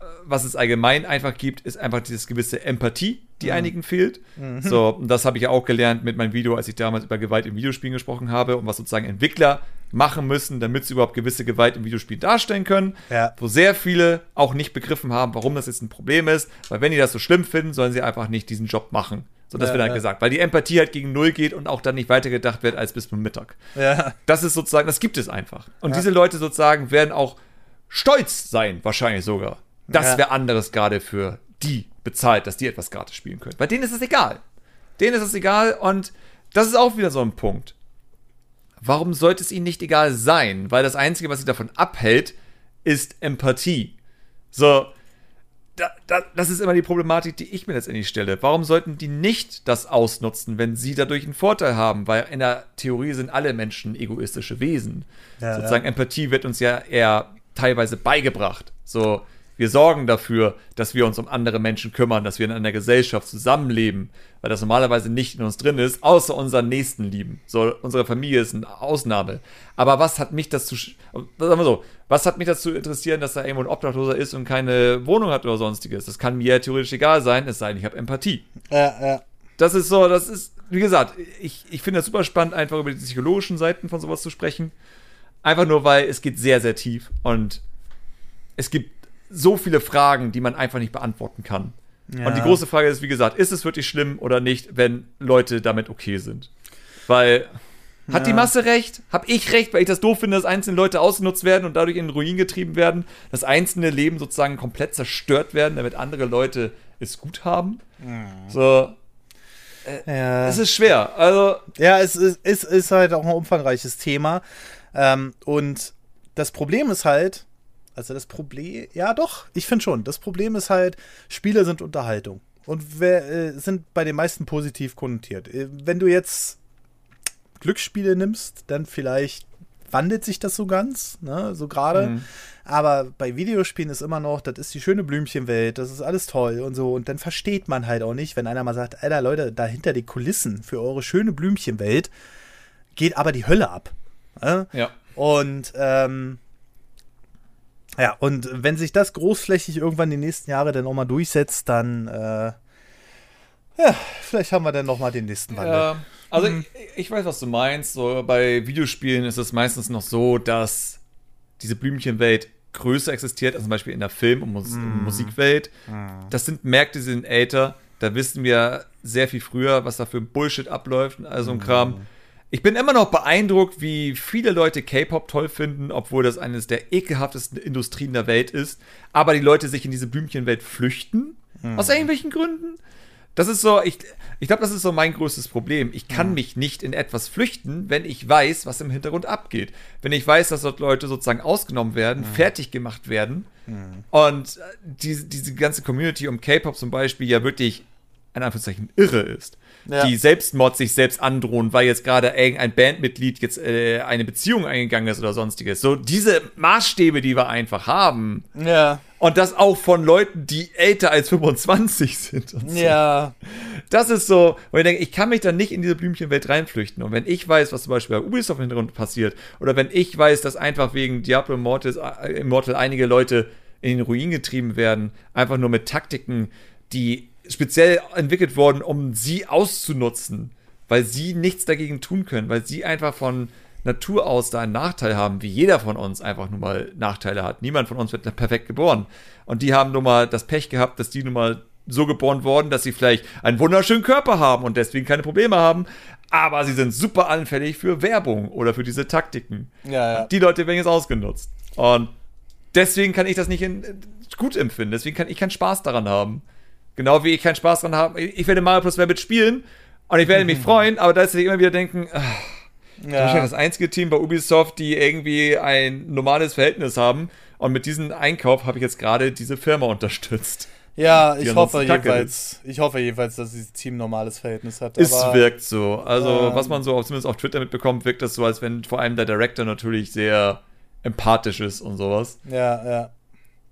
äh, was es allgemein einfach gibt, ist einfach dieses gewisse Empathie, die mhm. einigen fehlt. Mhm. So, und das habe ich ja auch gelernt mit meinem Video, als ich damals über Gewalt in Videospielen gesprochen habe und was sozusagen Entwickler machen müssen, damit sie überhaupt gewisse Gewalt im Videospiel darstellen können. Ja. Wo sehr viele auch nicht begriffen haben, warum das jetzt ein Problem ist. Weil wenn die das so schlimm finden, sollen sie einfach nicht diesen Job machen. So, das ja, wird dann ja. gesagt. Weil die Empathie halt gegen Null geht und auch dann nicht weitergedacht wird als bis zum Mittag. Ja. Das ist sozusagen, das gibt es einfach. Und diese Leute sozusagen werden auch stolz sein, wahrscheinlich sogar, dass wer anderes gerade für die bezahlt, dass die etwas gratis spielen können. Bei denen ist es egal. Denen ist es egal und das ist auch wieder so ein Punkt warum sollte es ihnen nicht egal sein? Weil das Einzige, was sie davon abhält, ist Empathie. So, da, da, das ist immer die Problematik, die ich mir letztendlich stelle. Warum sollten die nicht das ausnutzen, wenn sie dadurch einen Vorteil haben? Weil in der Theorie sind alle Menschen egoistische Wesen. Ja, Sozusagen ja. Empathie wird uns ja eher teilweise beigebracht. So, wir sorgen dafür, dass wir uns um andere Menschen kümmern, dass wir in einer Gesellschaft zusammenleben, weil das normalerweise nicht in uns drin ist, außer unseren Nächsten lieben. So, unsere Familie ist eine Ausnahme. Aber was hat mich dazu, sagen wir so, was hat mich dazu interessieren, dass da irgendwo ein Obdachloser ist und keine Wohnung hat oder sonstiges? Das kann mir theoretisch egal sein, es sei denn, ich habe Empathie. Ja, ja. Das ist so, das ist, wie gesagt, ich, ich finde das super spannend, einfach über die psychologischen Seiten von sowas zu sprechen. Einfach nur, weil es geht sehr, sehr tief und es gibt so viele Fragen, die man einfach nicht beantworten kann. Ja. Und die große Frage ist, wie gesagt, ist es wirklich schlimm oder nicht, wenn Leute damit okay sind? Weil. Hat Ja. die Masse recht? Hab ich recht, weil ich das doof finde, dass einzelne Leute ausgenutzt werden und dadurch in den Ruin getrieben werden, dass einzelne Leben sozusagen komplett zerstört werden, damit andere Leute es gut haben? So, Ja. es ist schwer. Also, Ja, es ist, ist, ist halt auch ein umfangreiches Thema. Ähm, und das Problem ist halt, also das Problem, ja doch, ich finde schon, das Problem ist halt, Spiele sind Unterhaltung. Und wer, äh, sind bei den meisten positiv konnotiert. Äh, Wenn du jetzt Glücksspiele nimmst, dann vielleicht wandelt sich das so ganz, ne, so gerade. Mhm. Aber bei Videospielen ist immer noch, das ist die schöne Blümchenwelt, das ist alles toll und so. Und dann versteht man halt auch nicht, wenn einer mal sagt, Alter Leute, dahinter die Kulissen für eure schöne Blümchenwelt geht aber die Hölle ab. Ne? ja. Und ähm, ja, und wenn sich das großflächig irgendwann die nächsten Jahre dann auch mal durchsetzt, dann äh, ja, vielleicht haben wir dann noch mal den nächsten Wandel. Ja, also Mhm. ich, ich weiß, was du meinst. So, bei Videospielen ist es meistens noch so, dass diese Blümchenwelt größer existiert, als zum Beispiel in der Film- und Mus Mhm. Musikwelt. Das sind Märkte, die sind älter. Da wissen wir sehr viel früher, was da für Bullshit abläuft und all so ein Mhm. Kram. Ich bin immer noch beeindruckt, wie viele Leute K-Pop toll finden, obwohl das eines der ekelhaftesten Industrien der Welt ist. Aber die Leute sich in diese Blümchenwelt flüchten. Mhm. Aus irgendwelchen Gründen. Das ist so, ich, ich glaube, das ist so mein größtes Problem. Ich kann mich nicht in etwas flüchten, wenn ich weiß, was im Hintergrund abgeht. Wenn ich weiß, dass dort Leute sozusagen ausgenommen werden, fertig gemacht werden und äh, diese, diese ganze Community um K-Pop zum Beispiel ja wirklich, in Anführungszeichen, irre ist. Ja. Die Selbstmord sich selbst androhen, weil jetzt gerade irgendein Bandmitglied jetzt äh, eine Beziehung eingegangen ist oder sonstiges. So diese Maßstäbe, die wir einfach haben. Ja, Und das auch von Leuten, die älter als 25 (laughs) sind. Und so. ja, Das ist so, wo ich denke, ich kann mich dann nicht in diese Blümchenwelt reinflüchten. Und wenn ich weiß, was zum Beispiel bei Ubisoft im Hintergrund passiert, oder wenn ich weiß, dass einfach wegen Diablo Immortal, äh, Immortal einige Leute in den Ruin getrieben werden, einfach nur mit Taktiken, die speziell entwickelt wurden, um sie auszunutzen, weil sie nichts dagegen tun können, weil sie einfach von Natur aus da einen Nachteil haben, wie jeder von uns einfach nur mal Nachteile hat. Niemand von uns wird perfekt geboren. Und die haben nun mal das Pech gehabt, dass die nun mal so geboren worden, dass sie vielleicht einen wunderschönen Körper haben und deswegen keine Probleme haben, aber sie sind super anfällig für Werbung oder für diese Taktiken. Ja, ja. Die Leute werden jetzt ausgenutzt. Und deswegen kann ich das nicht in, gut empfinden. Deswegen kann ich keinen Spaß daran haben. Genau wie ich keinen Spaß daran habe. Ich werde Mario Plus Rabbit spielen und ich werde mich freuen, aber da ist ich immer wieder denken, wahrscheinlich ja. das einzige Team bei Ubisoft, die irgendwie ein normales Verhältnis haben. Und mit diesem Einkauf habe ich jetzt gerade diese Firma unterstützt. ja ich hoffe jedenfalls, ich hoffe jedenfalls, dass dieses Team ein normales Verhältnis hat. Es wirkt so. Also, ähm, was man so auf, zumindest auf Twitter mitbekommt, wirkt das so, als wenn vor allem der Director natürlich sehr empathisch ist und sowas. Ja, ja.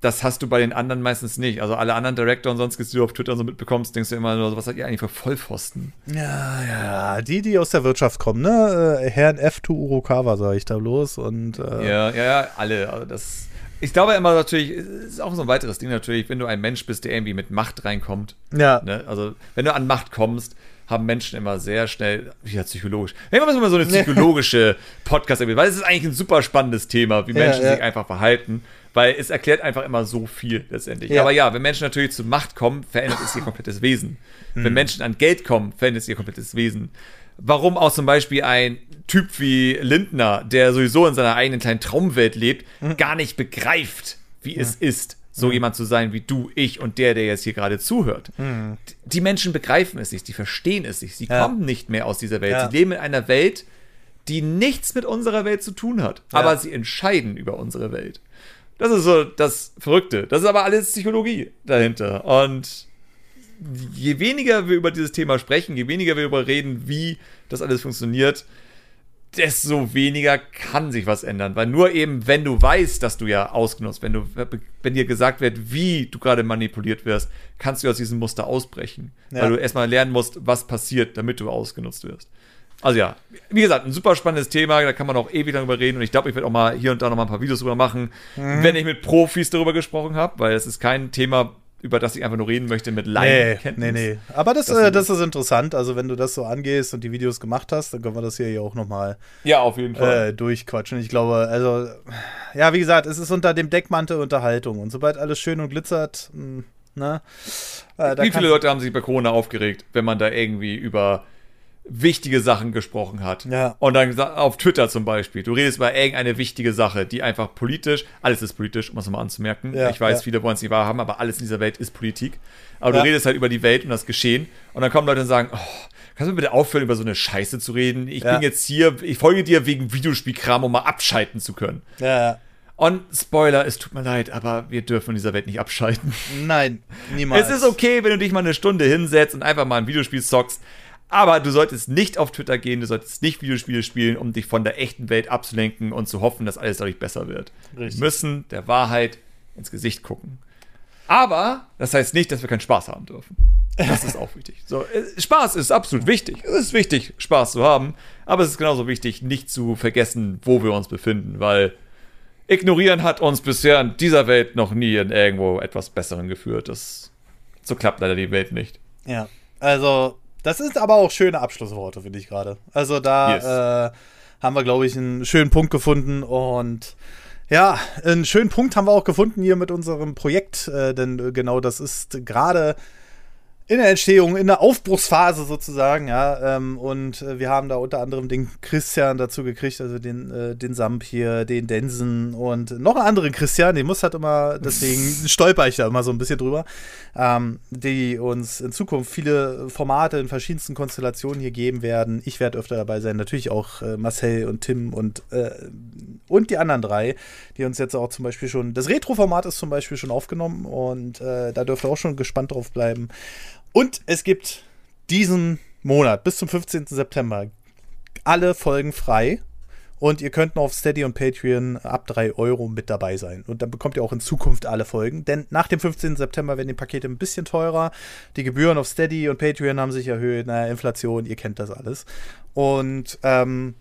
Das hast du bei den anderen meistens nicht. Also alle anderen Director und sonstiges, die du auf Twitter so mitbekommst, denkst du immer nur, was seid ihr eigentlich für Vollpfosten? Ja, ja, die, die aus der Wirtschaft kommen, ne? Äh, Herrn F. to Urokawa, sage ich da bloß. Und äh, Ja, ja, ja, alle. Also das, ich glaube immer natürlich, es ist auch so ein weiteres Ding natürlich, wenn du ein Mensch bist, der irgendwie mit Macht reinkommt. ja. Ne? Also, wenn du an Macht kommst, haben Menschen immer sehr schnell, ja, psychologisch. Müssen wir mal so eine psychologische Podcast weil es ist eigentlich ein super spannendes Thema, wie Ja, Menschen ja. sich einfach verhalten, weil es erklärt einfach immer so viel letztendlich. Ja. Aber ja, wenn Menschen natürlich zu Macht kommen, verändert es ihr (laughs) komplettes Wesen. Hm. Wenn Menschen an Geld kommen, verändert es ihr komplettes Wesen. Warum auch zum Beispiel ein Typ wie Lindner, der sowieso in seiner eigenen kleinen Traumwelt lebt, Hm. gar nicht begreift, wie es ist, so jemand zu sein wie du, ich und der, der jetzt hier gerade zuhört. Die Menschen begreifen es nicht, die verstehen es nicht, sie Ja. kommen nicht mehr aus dieser Welt. Ja. Sie leben in einer Welt, die nichts mit unserer Welt zu tun hat, Ja. aber sie entscheiden über unsere Welt. Das ist so das Verrückte. Das ist aber alles Psychologie dahinter. Und je weniger wir über dieses Thema sprechen, je weniger wir darüber reden, wie das alles funktioniert, desto weniger kann sich was ändern. Weil nur eben, wenn du weißt, dass du ja ausgenutzt, wenn du, wenn dir gesagt wird, wie du gerade manipuliert wirst, kannst du aus diesem Muster ausbrechen. Ja. Weil du erstmal lernen musst, was passiert, damit du ausgenutzt wirst. Also ja, wie gesagt, ein super spannendes Thema, da kann man auch ewig lang drüber reden und ich glaube, ich werde auch mal hier und da noch mal ein paar Videos drüber machen, Mhm. wenn ich mit Profis darüber gesprochen habe, weil es ist kein Thema, über das ich einfach nur reden möchte mit Nee, Laien. nee, nee. Aber das, Das äh, das ist interessant. Also, wenn du das so angehst und die Videos gemacht hast, dann können wir das hier ja auch nochmal Ja, auf jeden Fall. äh, durchquatschen. Ich glaube, also, ja, wie gesagt, es ist unter dem Deckmantel Unterhaltung. Und sobald alles schön und glitzert, mh, ne? Äh, Wie viele Leute haben sich bei Corona aufgeregt, wenn man da irgendwie über wichtige Sachen gesprochen hat. Ja. Und dann auf Twitter zum Beispiel. Du redest über irgendeine wichtige Sache, die einfach politisch, alles ist politisch, um es mal anzumerken. Ja, ich weiß, ja. viele wollen es nicht wahrhaben, aber alles in dieser Welt ist Politik. Aber du redest halt über die Welt und das Geschehen. Und dann kommen Leute und sagen, oh, kannst du bitte aufhören, über so eine Scheiße zu reden? Ich bin jetzt hier, ich folge dir wegen Videospielkram, um mal abschalten zu können. Ja, ja. Und Spoiler, es tut mir leid, aber wir dürfen in dieser Welt nicht abschalten. Nein, (laughs) niemals. Es ist okay, wenn du dich mal eine Stunde hinsetzt und einfach mal ein Videospiel zockst. Aber du solltest nicht auf Twitter gehen, du solltest nicht Videospiele spielen, um dich von der echten Welt abzulenken und zu hoffen, dass alles dadurch besser wird. Richtig. Wir müssen der Wahrheit ins Gesicht gucken. Aber das heißt nicht, dass wir keinen Spaß haben dürfen. Das ist auch wichtig. So, äh, Spaß ist absolut wichtig. Es ist wichtig, Spaß zu haben. Aber es ist genauso wichtig, nicht zu vergessen, wo wir uns befinden, weil Ignorieren hat uns bisher in dieser Welt noch nie in irgendwo etwas Besseren geführt. Das, so klappt leider die Welt nicht. Ja, also das sind aber auch schöne Abschlussworte, finde ich gerade. Also da Yes. äh, haben wir, glaube ich, einen schönen Punkt gefunden und ja, einen schönen Punkt haben wir auch gefunden hier mit unserem Projekt, äh, denn äh, genau das ist gerade in der Entstehung, in der Aufbruchsphase sozusagen, ja. Ähm, und äh, wir haben da unter anderem den Christian dazu gekriegt, also den, äh, den Samp hier, den Densen und noch einen anderen Christian, den muss halt immer, deswegen (laughs) stolper ich da immer so ein bisschen drüber, ähm, die uns in Zukunft viele Formate in verschiedensten Konstellationen hier geben werden. Ich werde öfter dabei sein, natürlich auch äh, Marcel und Tim und, äh, und die anderen drei, die uns jetzt auch zum Beispiel schon, das Retro-Format ist zum Beispiel schon aufgenommen und äh, da dürft ihr auch schon gespannt drauf bleiben. Und es gibt diesen Monat bis zum 15. September alle Folgen frei. Und ihr könnt noch auf Steady und Patreon ab 3 Euro mit dabei sein. Und dann bekommt ihr auch in Zukunft alle Folgen. Denn nach dem 15. September werden die Pakete ein bisschen teurer. Die Gebühren auf Steady und Patreon haben sich erhöht. Naja, Inflation, ihr kennt das alles. Und ähm,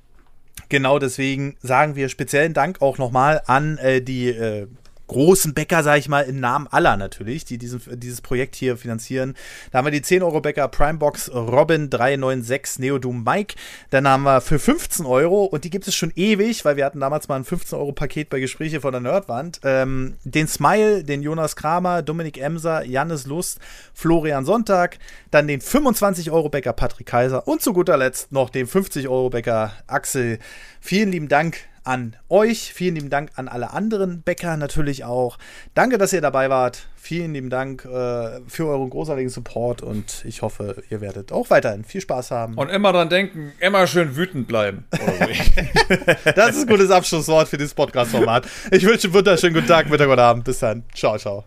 genau deswegen sagen wir speziellen Dank auch nochmal an äh, die äh, großen Bäcker, sage ich mal, im Namen aller natürlich, die diesen, dieses Projekt hier finanzieren. Da haben wir die 10 Euro Bäcker Primebox Robin 396 Neodum Mike. Dann haben wir für 15 Euro, und die gibt es schon ewig, weil wir hatten damals mal ein 15 Euro Paket bei Gespräche von der Nerdwand, ähm, den Smile, den Jonas Kramer, Dominik Emser, Jannis Lust, Florian Sonntag, dann den 25 Euro Bäcker Patrick Kaiser und zu guter Letzt noch den 50 Euro Bäcker Axel. Vielen lieben Dank an euch. Vielen lieben Dank an alle anderen Bäcker natürlich auch. Danke, dass ihr dabei wart. Vielen lieben Dank äh, für euren großartigen Support und ich hoffe, ihr werdet auch weiterhin viel Spaß haben. Und immer dran denken, immer schön wütend bleiben. So. (laughs) das ist ein gutes Abschlusswort für dieses Podcast-Format. Ich wünsche einen wunderschönen guten Tag, Mittag oder Abend. Bis dann. Ciao, ciao.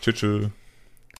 tschüss. tschüss.